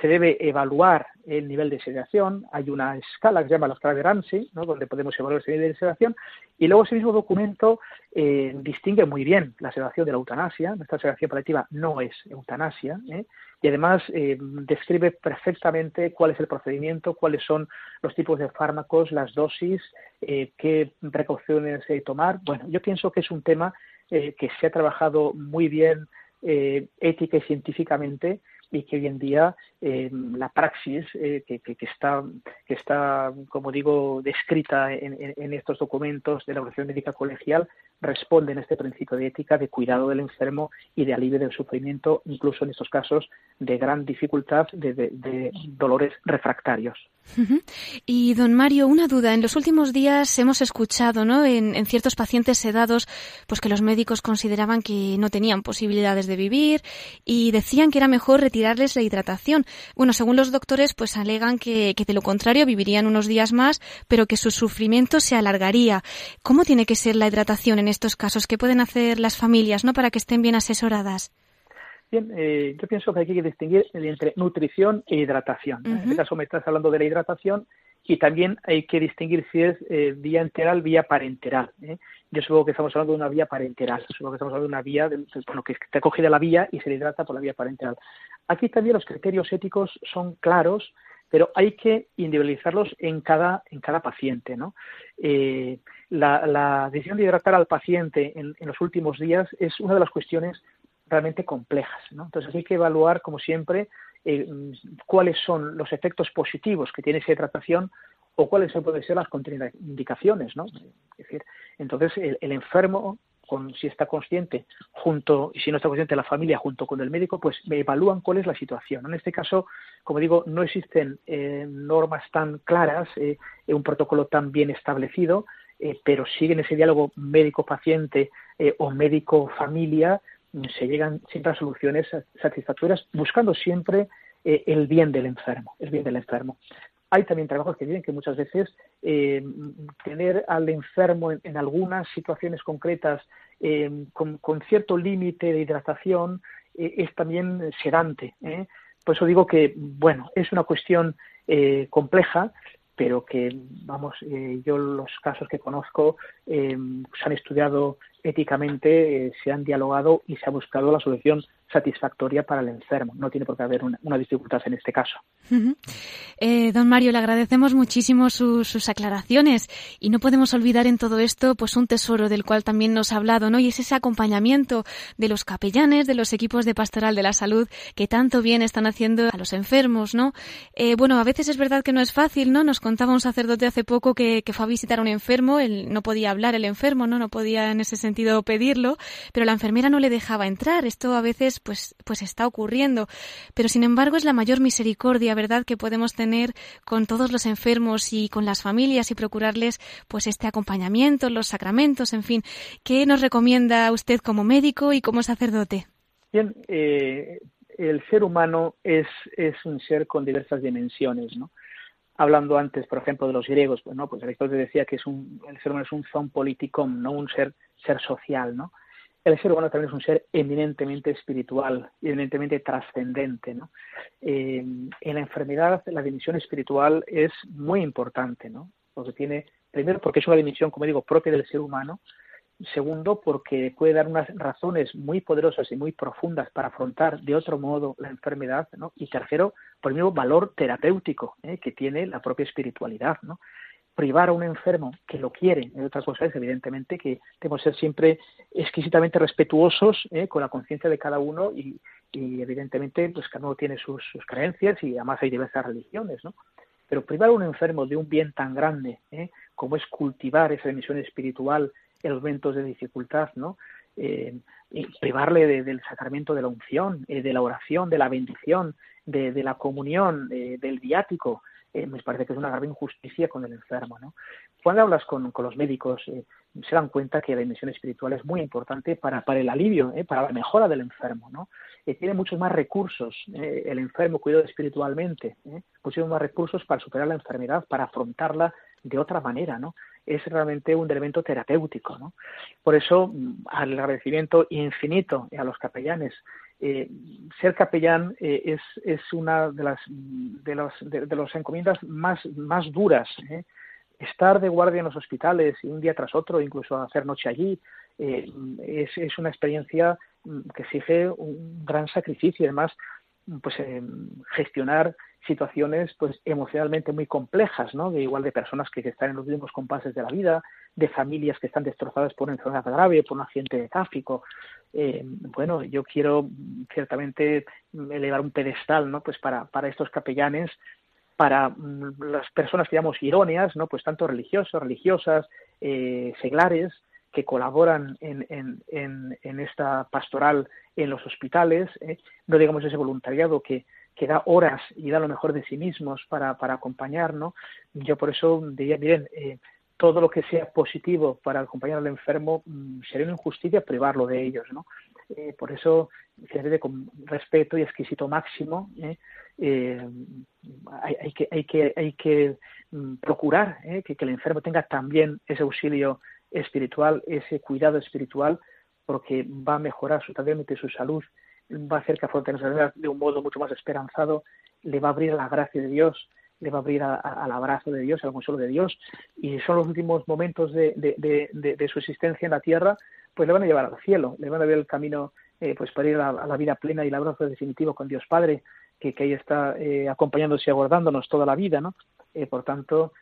se debe evaluar el nivel de sedación. Hay una escala que se llama la escala de Ramsey, ¿no? donde podemos evaluar ese nivel de sedación. Y luego ese mismo documento eh, distingue muy bien la sedación de la eutanasia. Nuestra sedación paliativa no es eutanasia. ¿eh? Y además eh, describe perfectamente cuál es el procedimiento, cuáles son los tipos de fármacos, las dosis, qué precauciones tomar. Bueno, yo pienso que es un tema que se ha trabajado muy bien ética y científicamente y que hoy en día eh, la praxis eh, que, está, que está, como digo, descrita en, estos documentos de la Organización Médica Colegial responden a este principio de ética, de cuidado del enfermo y de alivio del sufrimiento, incluso en estos casos de gran dificultad de, de, de dolores refractarios. Y don Mario, una duda. En los últimos días hemos escuchado, ¿no? En, en, ciertos pacientes sedados, pues que los médicos consideraban que no tenían posibilidades de vivir y decían que era mejor retirarles la hidratación. Bueno, según los doctores, pues alegan que, que de lo contrario vivirían unos días más, pero que su sufrimiento se alargaría. ¿Cómo tiene que ser la hidratación en estos casos? ¿Qué pueden hacer las familias, no, para que estén bien asesoradas? Bien, eh, yo pienso que hay que distinguir entre nutrición e hidratación. En este caso me estás hablando de la hidratación y también hay que distinguir si es eh, vía enteral, vía parenteral. ¿eh? Yo supongo que estamos hablando de una vía parenteral, supongo que estamos hablando de una vía, de, bueno, que está cogida la vía y se le hidrata por la vía parenteral. Aquí también los criterios éticos son claros, pero hay que individualizarlos en cada, en cada paciente. ¿no? Eh, la, decisión de hidratar al paciente en, en, los últimos días es una de las cuestiones realmente complejas. Entonces hay que evaluar, como siempre, eh, cuáles son los efectos positivos que tiene esa hidratación o cuáles pueden ser las contraindicaciones. Es decir, entonces el, enfermo, con, si está consciente, junto, y si no está consciente la familia, junto con el médico, pues me evalúan cuál es la situación. En este caso, como digo, no existen eh, normas tan claras, eh, un protocolo tan bien establecido, pero siguen ese diálogo médico-paciente o médico-familia se llegan siempre a soluciones satisfactorias buscando siempre eh, el bien del enfermo, el bien del enfermo. Hay también trabajos que dicen que muchas veces eh, tener al enfermo en, algunas situaciones concretas eh, con, cierto límite de hidratación es también sedante. Por eso digo que, bueno, es una cuestión compleja, pero que, vamos, yo los casos que conozco se han estudiado éticamente, se han dialogado y se ha buscado la solución satisfactoria para el enfermo. No tiene por qué haber una, dificultad en este caso. eh, don Mario, le agradecemos muchísimo sus aclaraciones y no podemos olvidar en todo esto pues un tesoro del cual también nos ha hablado, ¿no? Y es ese acompañamiento de los capellanes, de los equipos de pastoral de la salud que tanto bien están haciendo a los enfermos, ¿no? Eh, bueno, a veces es verdad que no es fácil, ¿no? Nos contaba un sacerdote hace poco que, que fue a visitar a un enfermo, él no podía hablar el enfermo, ¿no? No podía en ese sentido pedirlo, pero la enfermera no le dejaba entrar. Esto a veces pues, pues está ocurriendo. Pero sin embargo es la mayor misericordia, ¿verdad?, que podemos tener con todos los enfermos y con las familias y procurarles pues este acompañamiento, los sacramentos, en fin. ¿Qué nos recomienda usted como médico y como sacerdote? Bien, eh, el ser humano es, es un ser con diversas dimensiones, ¿no? Hablando antes, por ejemplo, de los griegos, pues, ¿no? pues Aristóteles decía que es un, el ser humano es un zoon politicum, no un ser, ser social, ¿no? el ser humano también es un ser eminentemente espiritual, eminentemente trascendente. ¿no? Eh, en la enfermedad la dimensión espiritual es muy importante, ¿no? porque tiene, primero porque es una dimensión, como digo, propia del ser humano, segundo porque puede dar unas razones muy poderosas y muy profundas para afrontar de otro modo la enfermedad, ¿no? y tercero, por el mismo valor terapéutico ¿eh? que tiene la propia espiritualidad. ¿no? Privar a un enfermo que lo quiere, y otra cosa es evidentemente que tenemos que ser siempre exquisitamente respetuosos ¿eh? con la conciencia de cada uno y, evidentemente pues cada uno tiene sus, creencias y además hay diversas religiones, ¿no? Pero privar a un enfermo de un bien tan grande ¿eh? como es cultivar esa dimensión espiritual en los momentos de dificultad, ¿no? Eh, privarle del sacramento de la unción, de la oración, de la bendición, de, de la comunión, del viático, eh, me parece que es una grave injusticia con el enfermo. ¿no? Cuando hablas con, los médicos, eh, se dan cuenta que la dimensión espiritual es muy importante para, para el alivio, eh, para la mejora del enfermo. ¿no? tiene muchos más recursos el enfermo cuidado espiritualmente, muchos más recursos para superar la enfermedad, para afrontarla de otra manera. ¿no? es realmente un elemento terapéutico. ¿no? Por eso, mm, al agradecimiento infinito a los capellanes eh, ser capellán eh, es, es, una de las de los, de, los encomiendas más, más duras. ¿eh? Estar de guardia en los hospitales un día tras otro, incluso hacer noche allí, es, es, una experiencia mm, que exige un gran sacrificio además pues gestionar situaciones pues emocionalmente muy complejas, ¿no? De igual de personas que están en los mismos compases de la vida, de familias que están destrozadas por una enfermedad grave, por un accidente de tráfico. Eh, bueno, yo quiero ciertamente elevar un pedestal, ¿no? Pues para, para estos capellanes, para mm, las personas que llamamos iróneas, ¿no? Pues tanto religiosos, religiosas, eh, seglares, que colaboran en, en, en, esta pastoral en los hospitales, ¿eh? no digamos ese voluntariado que, que da horas y da lo mejor de sí mismos para, para acompañarnos. Yo por eso diría, miren, eh, todo lo que sea positivo para acompañar al enfermo mm, sería una injusticia privarlo de ellos, ¿no? Eh, por eso, fíjate, con respeto y exquisito máximo, ¿eh? hay, que, hay que, hay que mm, procurar que, que el enfermo tenga también ese auxilio espiritual, ese cuidado espiritual, porque va a mejorar totalmente su salud va a hacer que la enfermedad de un modo mucho más esperanzado, le va a abrir la gracia de Dios, le va a abrir al abrazo de Dios, al consuelo de Dios, y son los últimos momentos de, de, su existencia en la tierra, pues le van a llevar al cielo, le van a ver el camino eh, pues para ir a, la vida plena y el abrazo definitivo con Dios Padre, que, ahí está eh, acompañándonos y aguardándonos toda la vida, ¿no? Eh, por tanto,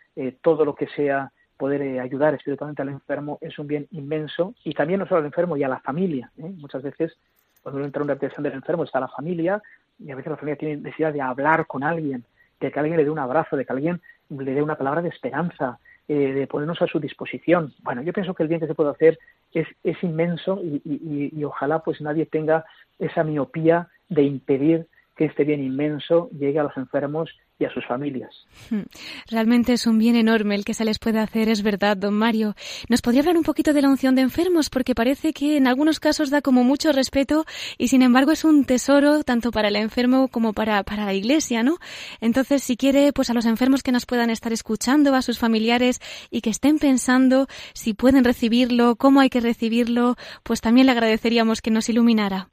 todo lo que sea poder ayudar espiritualmente al enfermo es un bien inmenso y también no solo al enfermo y a la familia. Muchas veces cuando uno entra en una del enfermo está la familia y a veces la familia tiene necesidad de hablar con alguien, de que alguien le dé un abrazo, de que alguien le dé una palabra de esperanza, eh, de ponernos a su disposición. Bueno, yo pienso que el bien que se puede hacer es, es inmenso y, y, y ojalá pues nadie tenga esa miopía de impedir que este bien inmenso llegue a los enfermos a sus familias. Hmm. Realmente es un bien enorme el que se les puede hacer, es verdad, don Mario. ¿Nos podría hablar un poquito de la unción de enfermos? Porque parece que en algunos casos da como mucho respeto y sin embargo es un tesoro tanto para el enfermo como para, para la iglesia, ¿no? Entonces, si quiere, pues a los enfermos que nos puedan estar escuchando, a sus familiares y que estén pensando si pueden recibirlo, cómo hay que recibirlo, pues también le agradeceríamos que nos iluminara.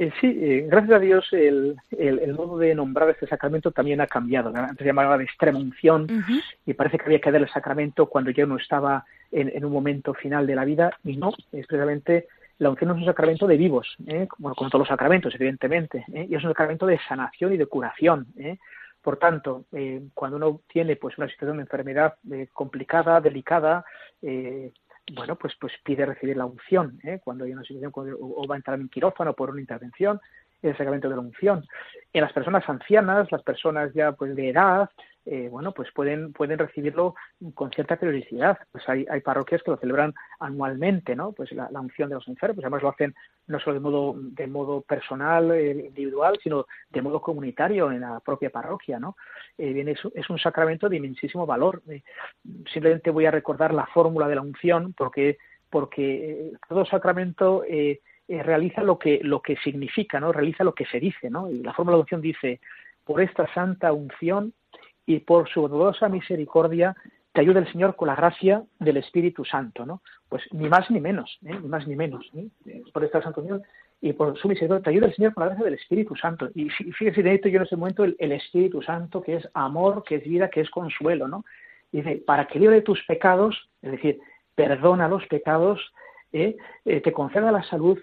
Eh, sí, eh, gracias a Dios el, el, modo de nombrar este sacramento también ha cambiado. Antes se llamaba de extrema unción y parece que había que dar el sacramento cuando ya uno estaba en, un momento final de la vida y no, es precisamente la unción es un sacramento de vivos, ¿eh? como, todos los sacramentos, evidentemente, ¿eh? y es un sacramento de sanación y de curación. Por tanto, cuando uno tiene pues una situación de enfermedad complicada, delicada, bueno, pues, pues pide recibir la unción, ¿eh? cuando hay una situación o, va a entrar en quirófano por una intervención, el sacramento de la unción. En las personas ancianas, las personas ya pues de edad, eh, bueno, pues pueden, pueden recibirlo con cierta periodicidad. Pues hay, hay parroquias que lo celebran anualmente, ¿no? Pues la, unción de los enfermos, además lo hacen no solo de modo, de modo personal, eh, individual, sino de modo comunitario en la propia parroquia, ¿no? Eh, bien, es, es, un sacramento de inmensísimo valor. simplemente voy a recordar la fórmula de la unción porque, porque todo sacramento realiza lo que, lo que significa, ¿no? Realiza lo que se dice, ¿no? Y la fórmula de unción dice, por esta santa unción y por su bondadosa misericordia te ayuda el Señor con la gracia del Espíritu Santo, ¿no? Pues ni más ni menos, ¿eh? ni más ni menos, ¿eh? por esta Santo y por su misericordia te ayuda el Señor con la gracia del Espíritu Santo. Y fíjese, necesito yo en ese momento el, Espíritu Santo, que es amor, que es vida, que es consuelo, ¿no? Y dice, para que libre tus pecados, es decir, perdona los pecados, ¿eh? te conceda la salud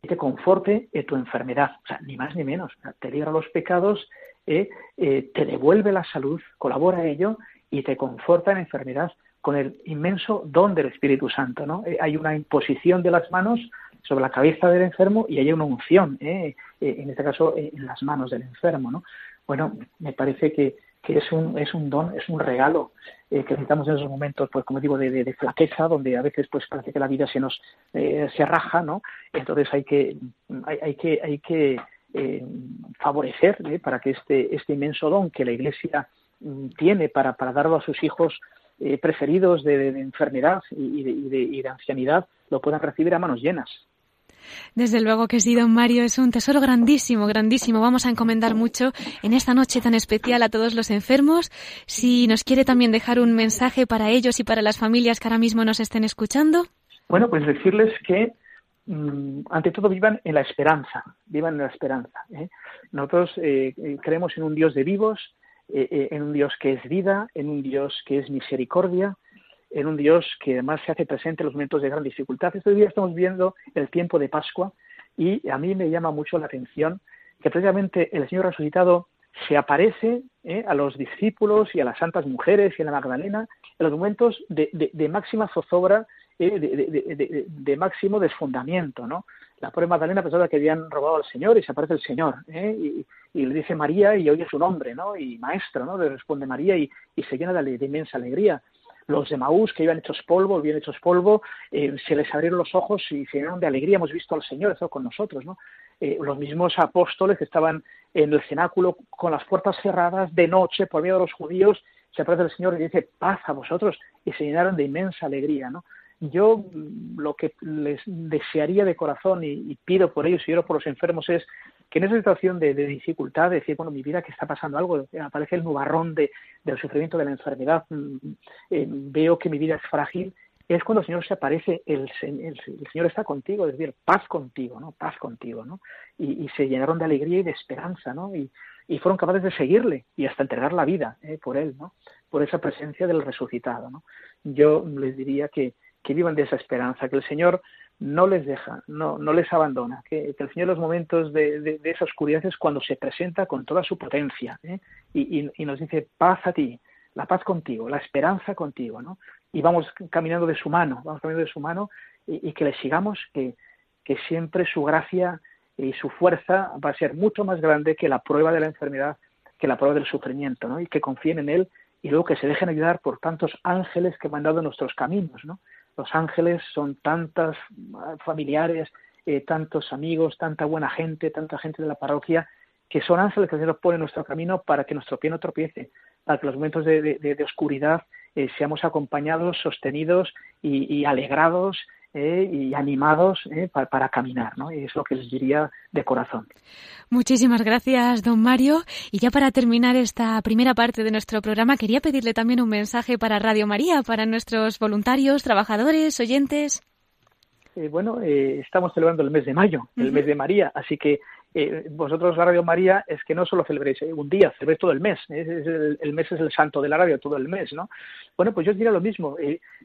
y te conforte en tu enfermedad. O sea, ni más ni menos. Te libra los pecados ¿eh? Eh, te devuelve la salud, colabora a ello y te conforta en enfermedad con el inmenso don del Espíritu Santo. ¿no? Eh, hay una imposición de las manos sobre la cabeza del enfermo y hay una unción, en este caso en las manos del enfermo. ¿no? Bueno, me parece que, que es, un, es un don, es un regalo que necesitamos en esos momentos, pues como digo, de, de, flaqueza, donde a veces pues parece que la vida se nos se raja, ¿no? Entonces hay que, hay, hay que, hay que eh, favorecer ¿eh? para que este, este inmenso don que la Iglesia mm, tiene para, para darlo a sus hijos eh, preferidos de, enfermedad y, de, y de ancianidad lo puedan recibir a manos llenas. Desde luego que sí, don Mario, es un tesoro grandísimo, grandísimo. Vamos a encomendar mucho en esta noche tan especial a todos los enfermos. Si nos quiere también dejar un mensaje para ellos y para las familias que ahora mismo nos estén escuchando. Bueno, pues decirles que ante todo vivan en la esperanza, vivan en la esperanza. ¿eh? Nosotros eh, eh, creemos en un Dios de vivos, en un Dios que es vida, en un Dios que es misericordia, en un Dios que además se hace presente en los momentos de gran dificultad. Este día estamos viendo el tiempo de Pascua y a mí me llama mucho la atención que precisamente el Señor resucitado se aparece a los discípulos y a las santas mujeres y a la Magdalena en los momentos de, de máxima zozobra de, máximo desfundamiento, ¿no? La pobre Magdalena pensaba que habían robado al Señor y se aparece el Señor, ¿eh? y, le dice María y oye su nombre, ¿no? Y maestro, ¿no? Le responde María y, se llena de, inmensa alegría. Los de Maús, que iban hechos polvo, bien hechos polvo, eh, se les abrieron los ojos y se llenaron de alegría. Hemos visto al Señor, estado con nosotros, ¿no? Eh, los mismos apóstoles que estaban en el cenáculo con las puertas cerradas de noche por miedo de los judíos, se aparece el Señor y dice paz a vosotros y se llenaron de inmensa alegría, ¿no? Yo lo que les desearía de corazón y, pido por ellos y oro por los enfermos es que en esa situación de, dificultad, de decir, bueno, mi vida que está pasando algo, aparece el nubarrón de, del sufrimiento de la enfermedad, mm, eh, veo que mi vida es frágil, es cuando el Señor se aparece, el, Señor está contigo, es decir, paz contigo, ¿no? Paz contigo, ¿no? Y, se llenaron de alegría y de esperanza, ¿no? Y, y fueron capaces de seguirle y hasta entregar la vida ¿eh? por él, ¿no? Por esa presencia del resucitado, ¿no? Yo les diría que, que vivan de esa esperanza, que el Señor no les deja, no, no les abandona, que, el Señor en los momentos de, de, esa oscuridad es cuando se presenta con toda su potencia ¿eh? y, y, nos dice paz a ti, la paz contigo, la esperanza contigo, ¿no? Y vamos caminando de su mano, vamos caminando de su mano y, que le sigamos, que, que siempre su gracia y su fuerza va a ser mucho más grande que la prueba de la enfermedad, que la prueba del sufrimiento, ¿no? Y que confíen en Él y luego que se dejen ayudar por tantos ángeles que han dado nuestros caminos, ¿no? Los ángeles son tantas ah, familiares, eh, tantos amigos, tanta buena gente, tanta gente de la parroquia, que son ángeles que el Señor pone nuestro camino para que nuestro pie no tropiece, para que los momentos de, oscuridad eh, seamos acompañados, sostenidos y alegrados eh, y animados eh, para, caminar, ¿no? Y es lo que les diría de corazón. Muchísimas gracias, don Mario. Y ya para terminar esta primera parte de nuestro programa, quería pedirle también un mensaje para Radio María, para nuestros voluntarios, trabajadores, oyentes. Eh, bueno, estamos celebrando el mes de mayo, el mes de María, así que vosotros la Radio María es que no solo celebréis un día, celebréis todo el mes. el, mes es el santo de la radio, todo el mes, ¿no? Bueno, pues yo diría lo mismo.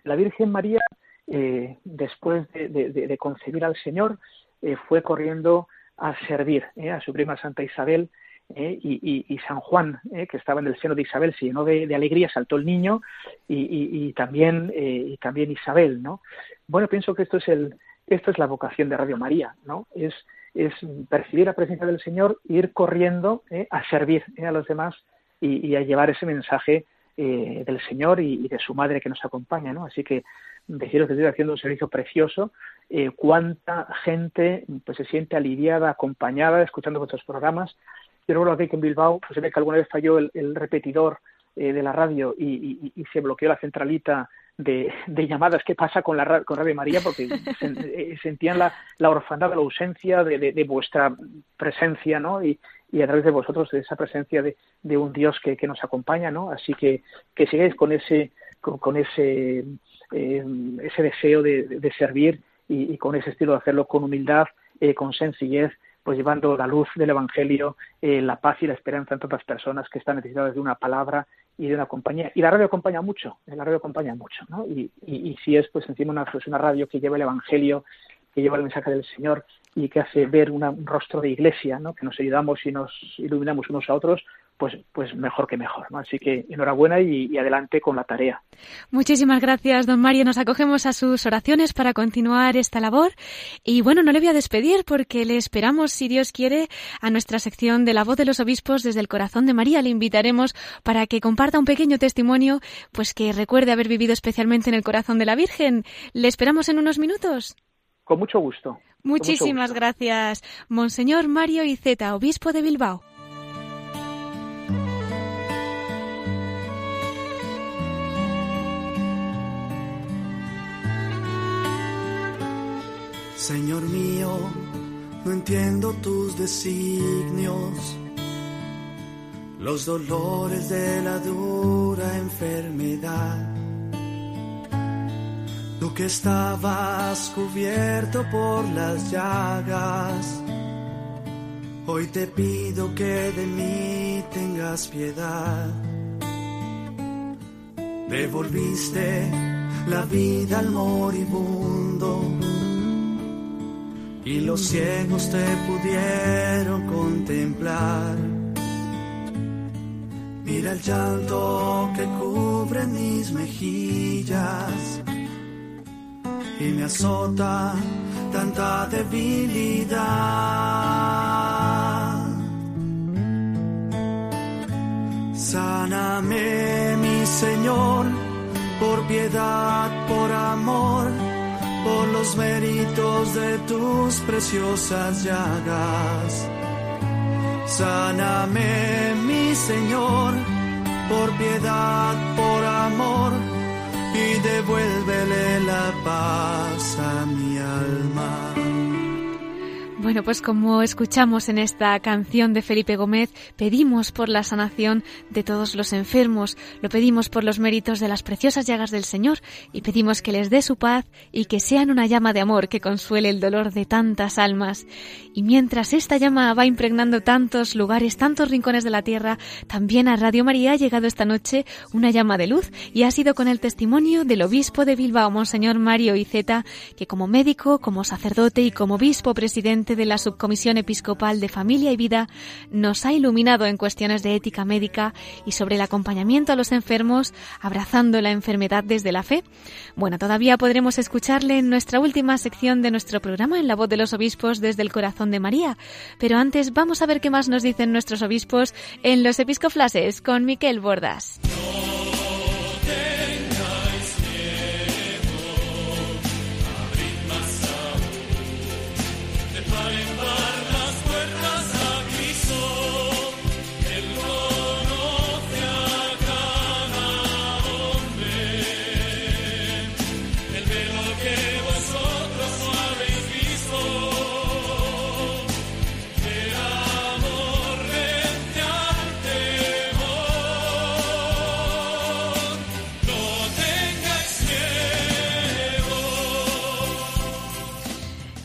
la Virgen María eh, después de, concebir al Señor, eh, fue corriendo a servir eh, a su prima Santa Isabel y, San Juan, que estaba en el seno de Isabel, se llenó de, alegría, saltó el niño y, también, y también Isabel, ¿no? Bueno, pienso que esto es el, esto es la vocación de Radio María, ¿no? Es, es percibir la presencia del Señor ir corriendo a servir a los demás y, a llevar ese mensaje del Señor y, de su madre que nos acompaña, ¿no? Así que deciros que estoy haciendo un servicio precioso, eh, cuánta gente pues se siente aliviada, acompañada, escuchando vuestros programas. Yo recuerdo aquí que en Bilbao, pues se ve que alguna vez falló el, repetidor eh, de la radio y, se bloqueó la centralita de, llamadas. ¿Qué pasa con la con Radio María? Porque eh, sentían la, la, orfandad, la ausencia de, vuestra presencia, ¿no? Y, a través de vosotros, de esa presencia de, un Dios que, nos acompaña, ¿no? Así que que sigáis con ese con ese eh, ese deseo de, servir y, con ese estilo de hacerlo con humildad, eh, con sencillez, pues llevando la luz del Evangelio, eh, la paz y la esperanza en tantas personas que están necesitadas de una palabra y de una compañía. Y la radio acompaña mucho, la radio acompaña mucho, ¿no? Y, si es, pues encima una, pues una radio que lleva el Evangelio, que lleva el mensaje del Señor y que hace ver un rostro de iglesia, ¿no? Que nos ayudamos y nos iluminamos unos a otros, pues, pues mejor que mejor. ¿no? Así que enhorabuena y, adelante con la tarea. Muchísimas gracias, don Mario. Nos acogemos a sus oraciones para continuar esta labor. Y bueno, no le voy a despedir porque le esperamos, si Dios quiere, a nuestra sección de la voz de los obispos desde el corazón de María. Le invitaremos para que comparta un pequeño testimonio, pues que recuerde haber vivido especialmente en el corazón de la Virgen. ¿Le esperamos en unos minutos? Con mucho gusto. Muchísimas gracias, Monseñor Mario Iceta, obispo de Bilbao. Señor mío, no entiendo tus designios, los dolores de la dura enfermedad. Tú que estabas cubierto por las llagas, hoy te pido que de mí tengas piedad. Devolviste la vida al moribundo y los ciegos te pudieron contemplar. Mira el llanto que cubre mis mejillas y me azota tanta debilidad. Sáname, mi Señor, por piedad, por amor por los méritos de tus preciosas llagas. Sáname, mi Señor, por piedad, por amor, y devuélvele la paz a mi alma. Bueno, pues como escuchamos en esta canción de Felipe Gómez, pedimos por la sanación de todos los enfermos, lo pedimos por los méritos de las preciosas llagas del Señor y pedimos que les dé su paz y que sean una llama de amor que consuele el dolor de tantas almas. Y mientras esta llama va impregnando tantos lugares, tantos rincones de la tierra, también a Radio María ha llegado esta noche una llama de luz y ha sido con el testimonio del obispo de Bilbao, Monseñor Mario Iceta, que como médico, como sacerdote y como obispo presidente de la Subcomisión Episcopal de Familia y Vida, nos ha iluminado en cuestiones de ética médica y sobre el acompañamiento a los enfermos, abrazando la enfermedad desde la fe. Bueno, todavía podremos escucharle en nuestra última sección de nuestro programa, en la voz de los obispos desde el corazón de María. Pero antes vamos a ver qué más nos dicen nuestros obispos en los episcoflases con Miquel Bordas.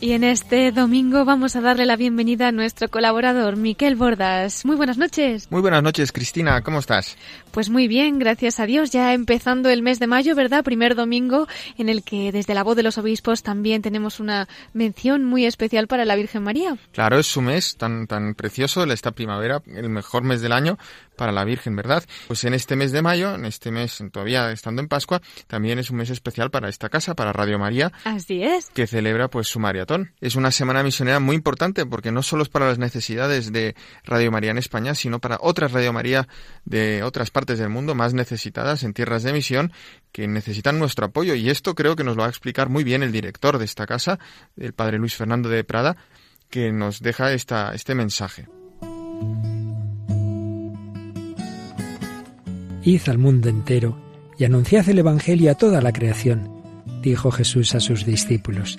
Y en este domingo vamos a darle la bienvenida a nuestro colaborador, Miquel Bordas. Muy buenas noches. Muy buenas noches, Cristina. ¿Cómo estás? Pues muy bien, gracias a Dios. Ya empezando el mes de mayo, ¿verdad? Primer domingo en el que desde la voz de los obispos también tenemos una mención muy especial para la Virgen María. Claro, es su mes tan, tan precioso, esta primavera, el mejor mes del año para la Virgen, ¿verdad? Pues en este mes de mayo, en este mes todavía estando en Pascua, también es un mes especial para esta casa, para Radio María. Así es. Que celebra pues su maratón. Es una semana misionera muy importante porque no solo es para las necesidades de Radio María en España, sino para otras Radio María de otras partes del mundo más necesitadas en tierras de misión que necesitan nuestro apoyo. Y esto creo que nos lo va a explicar muy bien el director de esta casa, el padre Luis Fernando de Prada, que nos deja esta, este mensaje. Id al mundo entero y anunciad el Evangelio a toda la creación, dijo Jesús a sus discípulos.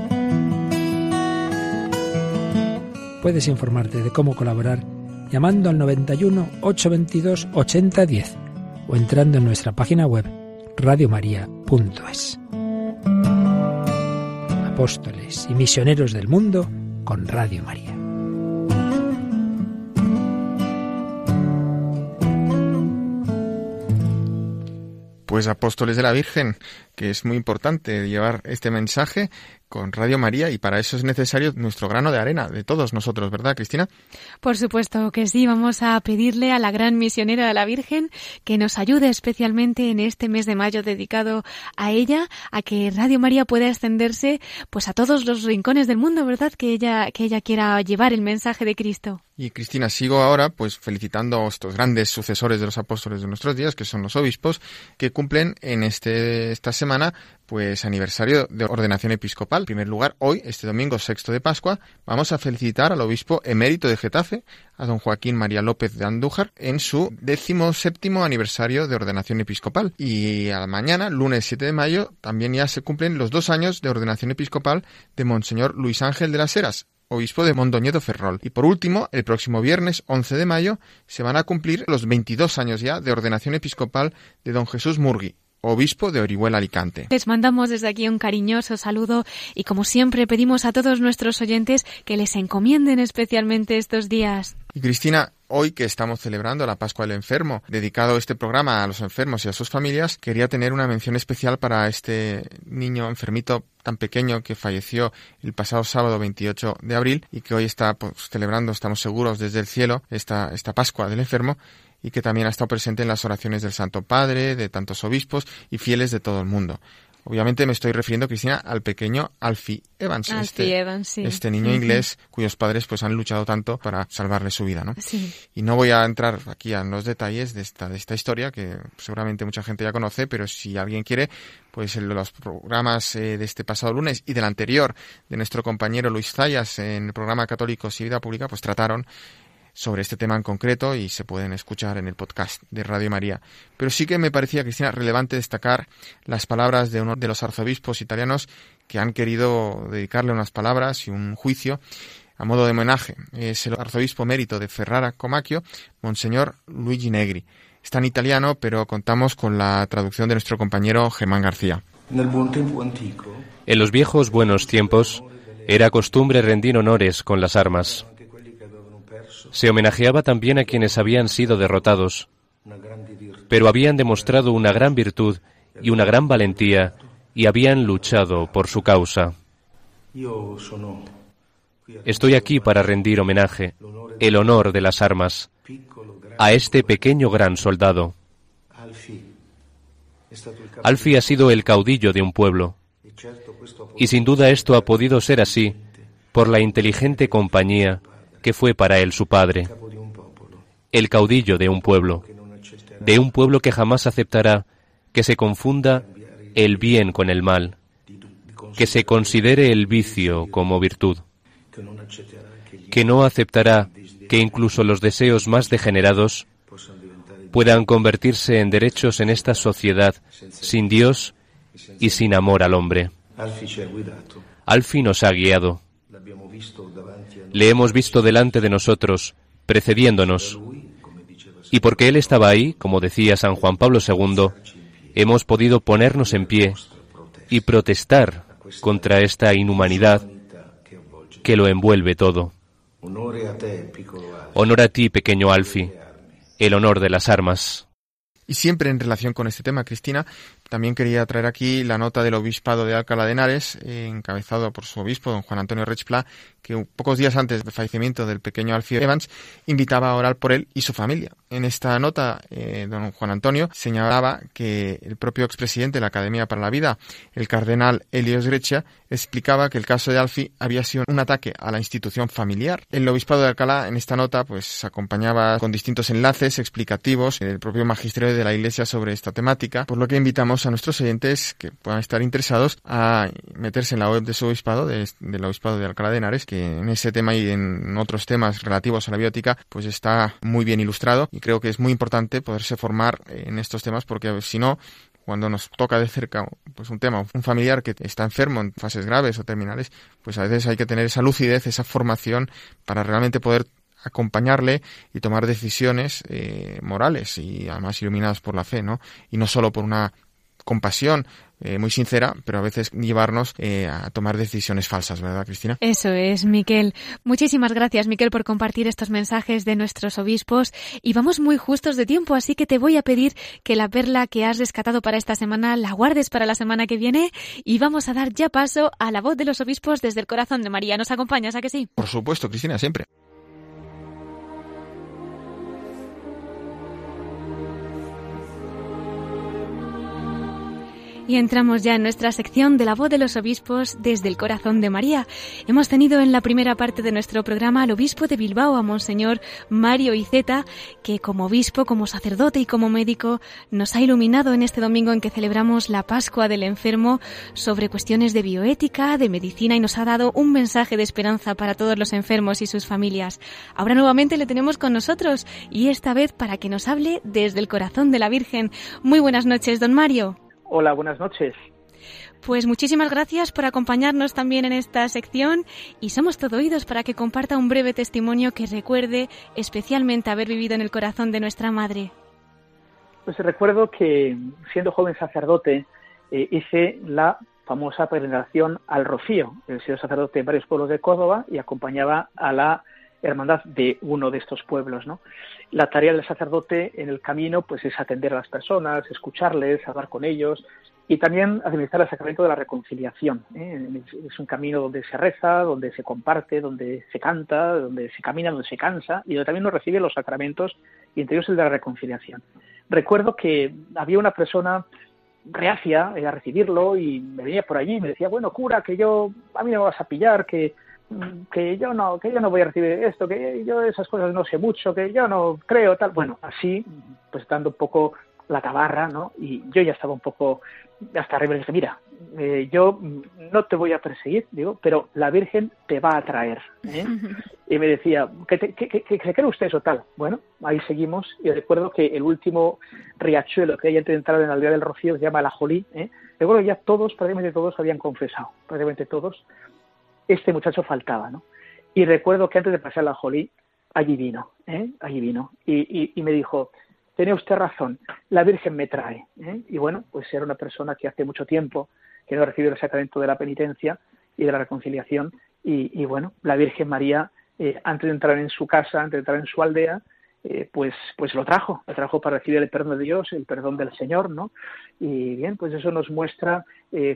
Puedes informarte de cómo colaborar llamando al 91 822 8010 o entrando en nuestra página web radiomaria.es. Apóstoles y misioneros del mundo con Radio María. Pues apóstoles de la Virgen, que es muy importante llevar este mensaje con Radio María y para eso es necesario nuestro grano de arena de todos nosotros, ¿verdad, Cristina? Por supuesto que sí, vamos a pedirle a la gran misionera de la Virgen que nos ayude especialmente en este mes de mayo dedicado a ella, a que Radio María pueda extenderse pues a todos los rincones del mundo, ¿verdad? Que ella que ella quiera llevar el mensaje de Cristo. Y Cristina, sigo ahora pues felicitando a estos grandes sucesores de los apóstoles de nuestros días, que son los obispos, que cumplen en este esta semana pues aniversario de ordenación episcopal. En primer lugar, hoy, este domingo sexto de Pascua, vamos a felicitar al obispo emérito de Getafe, a don Joaquín María López de Andújar, en su décimo séptimo aniversario de ordenación episcopal. Y a la mañana, lunes 7 de mayo, también ya se cumplen los dos años de ordenación episcopal de Monseñor Luis Ángel de las Heras, obispo de Mondoñedo Ferrol. Y por último, el próximo viernes 11 de mayo se van a cumplir los 22 años ya de ordenación episcopal de don Jesús Murgui, obispo de Orihuela Alicante. Les mandamos desde aquí un cariñoso saludo y como siempre pedimos a todos nuestros oyentes que les encomienden especialmente estos días. Y Cristina, hoy que estamos celebrando la Pascua del Enfermo, dedicado este programa a los enfermos y a sus familias, quería tener una mención especial para este niño enfermito tan pequeño que falleció el pasado sábado 28 de abril y que hoy está pues, celebrando, estamos seguros, desde el cielo esta, esta Pascua del Enfermo y que también ha estado presente en las oraciones del Santo Padre, de tantos obispos y fieles de todo el mundo. Obviamente me estoy refiriendo, Cristina, al pequeño Alfie Evans, este, Evans sí. este niño inglés cuyos padres pues han luchado tanto para salvarle su vida, ¿no? Sí. Y no voy a entrar aquí en los detalles de esta, de esta historia que seguramente mucha gente ya conoce, pero si alguien quiere, pues en los programas eh, de este pasado lunes y del anterior de nuestro compañero Luis Zayas en el programa Católicos y Vida Pública, pues trataron sobre este tema en concreto y se pueden escuchar en el podcast de Radio María. Pero sí que me parecía, Cristina, relevante destacar las palabras de uno de los arzobispos italianos que han querido dedicarle unas palabras y un juicio a modo de homenaje. Es el arzobispo mérito de Ferrara Comacchio, Monseñor Luigi Negri. Está en italiano, pero contamos con la traducción de nuestro compañero Germán García. En los viejos buenos tiempos era costumbre rendir honores con las armas. Se homenajeaba también a quienes habían sido derrotados, pero habían demostrado una gran virtud y una gran valentía y habían luchado por su causa. Estoy aquí para rendir homenaje, el honor de las armas, a este pequeño gran soldado. Alfie ha sido el caudillo de un pueblo, y sin duda esto ha podido ser así por la inteligente compañía que fue para él su padre, el caudillo de un pueblo, de un pueblo que jamás aceptará que se confunda el bien con el mal, que se considere el vicio como virtud, que no aceptará que incluso los deseos más degenerados puedan convertirse en derechos en esta sociedad sin Dios y sin amor al hombre. Alfi nos ha guiado. Le hemos visto delante de nosotros, precediéndonos. Y porque Él estaba ahí, como decía San Juan Pablo II, hemos podido ponernos en pie y protestar contra esta inhumanidad que lo envuelve todo. Honor a ti, pequeño Alfi, el honor de las armas. Y siempre en relación con este tema, Cristina, también quería traer aquí la nota del obispado de Alcalá de Henares, eh, encabezado por su obispo, don Juan Antonio Rechpla, que pocos días antes del fallecimiento del pequeño Alfie Evans invitaba a orar por él y su familia. En esta nota, eh, don Juan Antonio señalaba que el propio expresidente de la Academia para la Vida, el cardenal Helios Grecia, explicaba que el caso de Alfie había sido un ataque a la institución familiar. El obispado de Alcalá, en esta nota, pues acompañaba con distintos enlaces explicativos del propio magisterio de la Iglesia sobre esta temática, por lo que invitamos a nuestros oyentes que puedan estar interesados a meterse en la web de su obispado, del obispado de Alcalá de Henares, que en ese tema y en otros temas relativos a la biótica, pues está muy bien ilustrado y creo que es muy importante poderse formar en estos temas porque si no, cuando nos toca de cerca pues un tema, un familiar que está enfermo en fases graves o terminales, pues a veces hay que tener esa lucidez, esa formación para realmente poder acompañarle y tomar decisiones eh, morales y además iluminadas por la fe, ¿no? Y no solo por una compasión eh, muy sincera, pero a veces llevarnos eh, a tomar decisiones falsas, ¿verdad, Cristina? Eso es, Miquel. Muchísimas gracias, Miquel, por compartir estos mensajes de nuestros obispos. Y vamos muy justos de tiempo, así que te voy a pedir que la perla que has rescatado para esta semana la guardes para la semana que viene y vamos a dar ya paso a la voz de los obispos desde el corazón de María. ¿Nos acompañas, a que sí? Por supuesto, Cristina, siempre. Y entramos ya en nuestra sección de la voz de los obispos desde el corazón de María. Hemos tenido en la primera parte de nuestro programa al obispo de Bilbao, a Monseñor Mario Iceta, que como obispo, como sacerdote y como médico nos ha iluminado en este domingo en que celebramos la Pascua del Enfermo sobre cuestiones de bioética, de medicina y nos ha dado un mensaje de esperanza para todos los enfermos y sus familias. Ahora nuevamente le tenemos con nosotros y esta vez para que nos hable desde el corazón de la Virgen. Muy buenas noches, don Mario. Hola, buenas noches. Pues muchísimas gracias por acompañarnos también en esta sección y somos todo oídos para que comparta un breve testimonio que recuerde especialmente haber vivido en el corazón de nuestra madre. Pues recuerdo que siendo joven sacerdote eh, hice la famosa peregrinación al Rocío. He sido sacerdote en varios pueblos de Córdoba y acompañaba a la hermandad de uno de estos pueblos, ¿no? La tarea del sacerdote en el camino, pues, es atender a las personas, escucharles, hablar con ellos y también administrar el sacramento de la reconciliación. ¿eh? Es un camino donde se reza, donde se comparte, donde se canta, donde se camina, donde se cansa y donde también uno recibe los sacramentos y entre ellos el de la reconciliación. Recuerdo que había una persona reacia a recibirlo y me venía por allí y me decía, bueno, cura, que yo, a mí no me vas a pillar, que, que yo no, que yo no voy a recibir esto, que yo esas cosas no sé mucho, que yo no creo, tal. Bueno, así, pues dando un poco la tabarra, ¿no? Y yo ya estaba un poco hasta arriba y dije, mira, eh, yo no te voy a perseguir, digo, pero la Virgen te va a traer. ¿eh? y me decía, ¿qué, se cree usted eso tal? Bueno, ahí seguimos y recuerdo que el último riachuelo que hay antes de entrar en la aldea del Rocío se llama La Jolí. ¿eh? Recuerdo que ya todos, prácticamente todos habían confesado, prácticamente todos. Este muchacho faltaba, ¿no? Y recuerdo que antes de pasar la Jolí, allí vino, ¿eh? allí vino y, me dijo, tiene usted razón, la Virgen me trae. ¿eh? Y bueno, pues era una persona que hace mucho tiempo que no ha recibido el sacramento de la penitencia y de la reconciliación. Y, bueno, la Virgen María, eh, antes de entrar en su casa, antes de entrar en su aldea, eh, pues, pues lo trajo, lo trajo para recibir el perdón de Dios, el perdón del Señor, ¿no? Y bien, pues eso nos muestra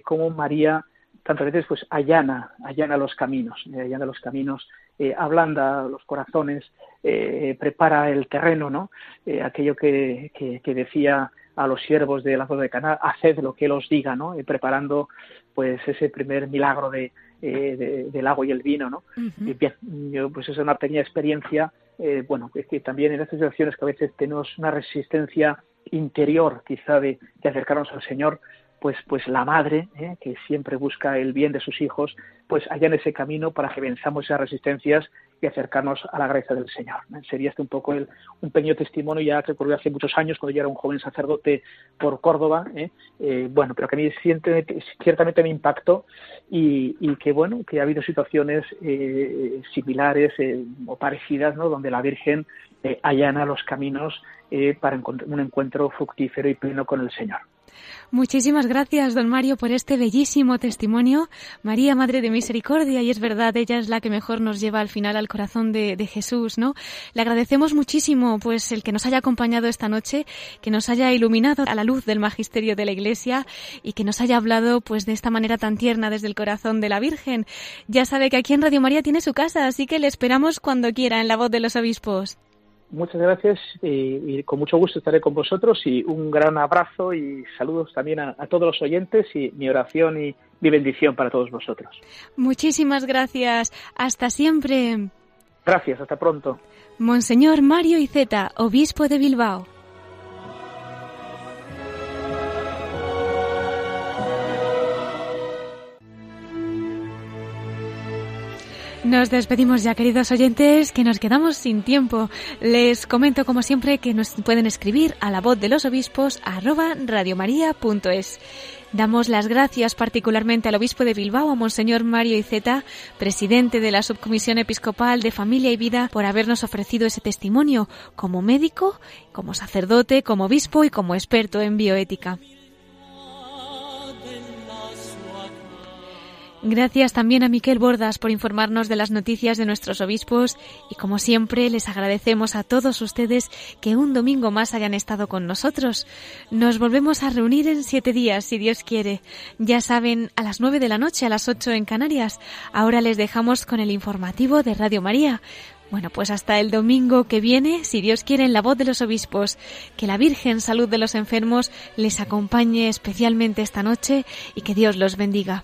cómo María tantas veces pues allana, allana los caminos, allana los caminos eh, ablanda los corazones, eh, prepara el terreno, ¿no? Eh, aquello que, que, decía a los siervos de la zona de Caná, haced lo que él os diga, ¿no? preparando pues ese primer milagro de, del agua y el vino, ¿no? y bien, yo, pues es una pequeña experiencia, bueno, es que también en estas situaciones que a veces tenemos una resistencia interior quizá de, de acercarnos al Señor, pues, pues la madre, ¿eh? que siempre busca el bien de sus hijos, pues allá en ese camino para que venzamos esas resistencias y acercarnos a la gracia del Señor. Sería este un poco el, un pequeño testimonio ya que ocurrió hace muchos años, cuando yo era un joven sacerdote por Córdoba, ¿eh? Eh, bueno, pero que a mí ciertamente me impactó y, y, que, bueno, que ha habido situaciones similares o parecidas, ¿no?, donde la Virgen allana los caminos para un encuentro fructífero y pleno con el Señor. Muchísimas gracias, don Mario, por este bellísimo testimonio. María, Madre de Misericordia, y es verdad, ella es la que mejor nos lleva al final al corazón de, Jesús, ¿no? Le agradecemos muchísimo, pues, el que nos haya acompañado esta noche, que nos haya iluminado a la luz del magisterio de la Iglesia y que nos haya hablado, pues, de esta manera tan tierna desde el corazón de la Virgen. Ya sabe que aquí en Radio María tiene su casa, así que le esperamos cuando quiera en la voz de los obispos muchas gracias y, con mucho gusto estaré con vosotros y un gran abrazo y saludos también a, a, todos los oyentes y mi oración y mi bendición para todos vosotros. Muchísimas gracias. Hasta siempre. Gracias, hasta pronto. Monseñor Mario Iceta, obispo de Bilbao. Nos despedimos ya, queridos oyentes, que nos quedamos sin tiempo. Les comento, como siempre, que nos pueden escribir a la voz de los obispos arroba radiomaria.es. Damos las gracias particularmente al obispo de Bilbao, a Monseñor Mario Iceta, presidente de la Subcomisión Episcopal de Familia y Vida, por habernos ofrecido ese testimonio como médico, como sacerdote, como obispo y como experto en bioética. Gracias también a Miquel Bordas por informarnos de las noticias de nuestros obispos y como siempre les agradecemos a todos ustedes que un domingo más hayan estado con nosotros. Nos volvemos a reunir en siete días, si Dios quiere. Ya saben, a las nueve de la noche, a las ocho en Canarias. Ahora les dejamos con el informativo de Radio María. Bueno, pues hasta el domingo que viene, si Dios quiere, en la voz de los obispos, que la Virgen Salud de los Enfermos les acompañe especialmente esta noche y que Dios los bendiga.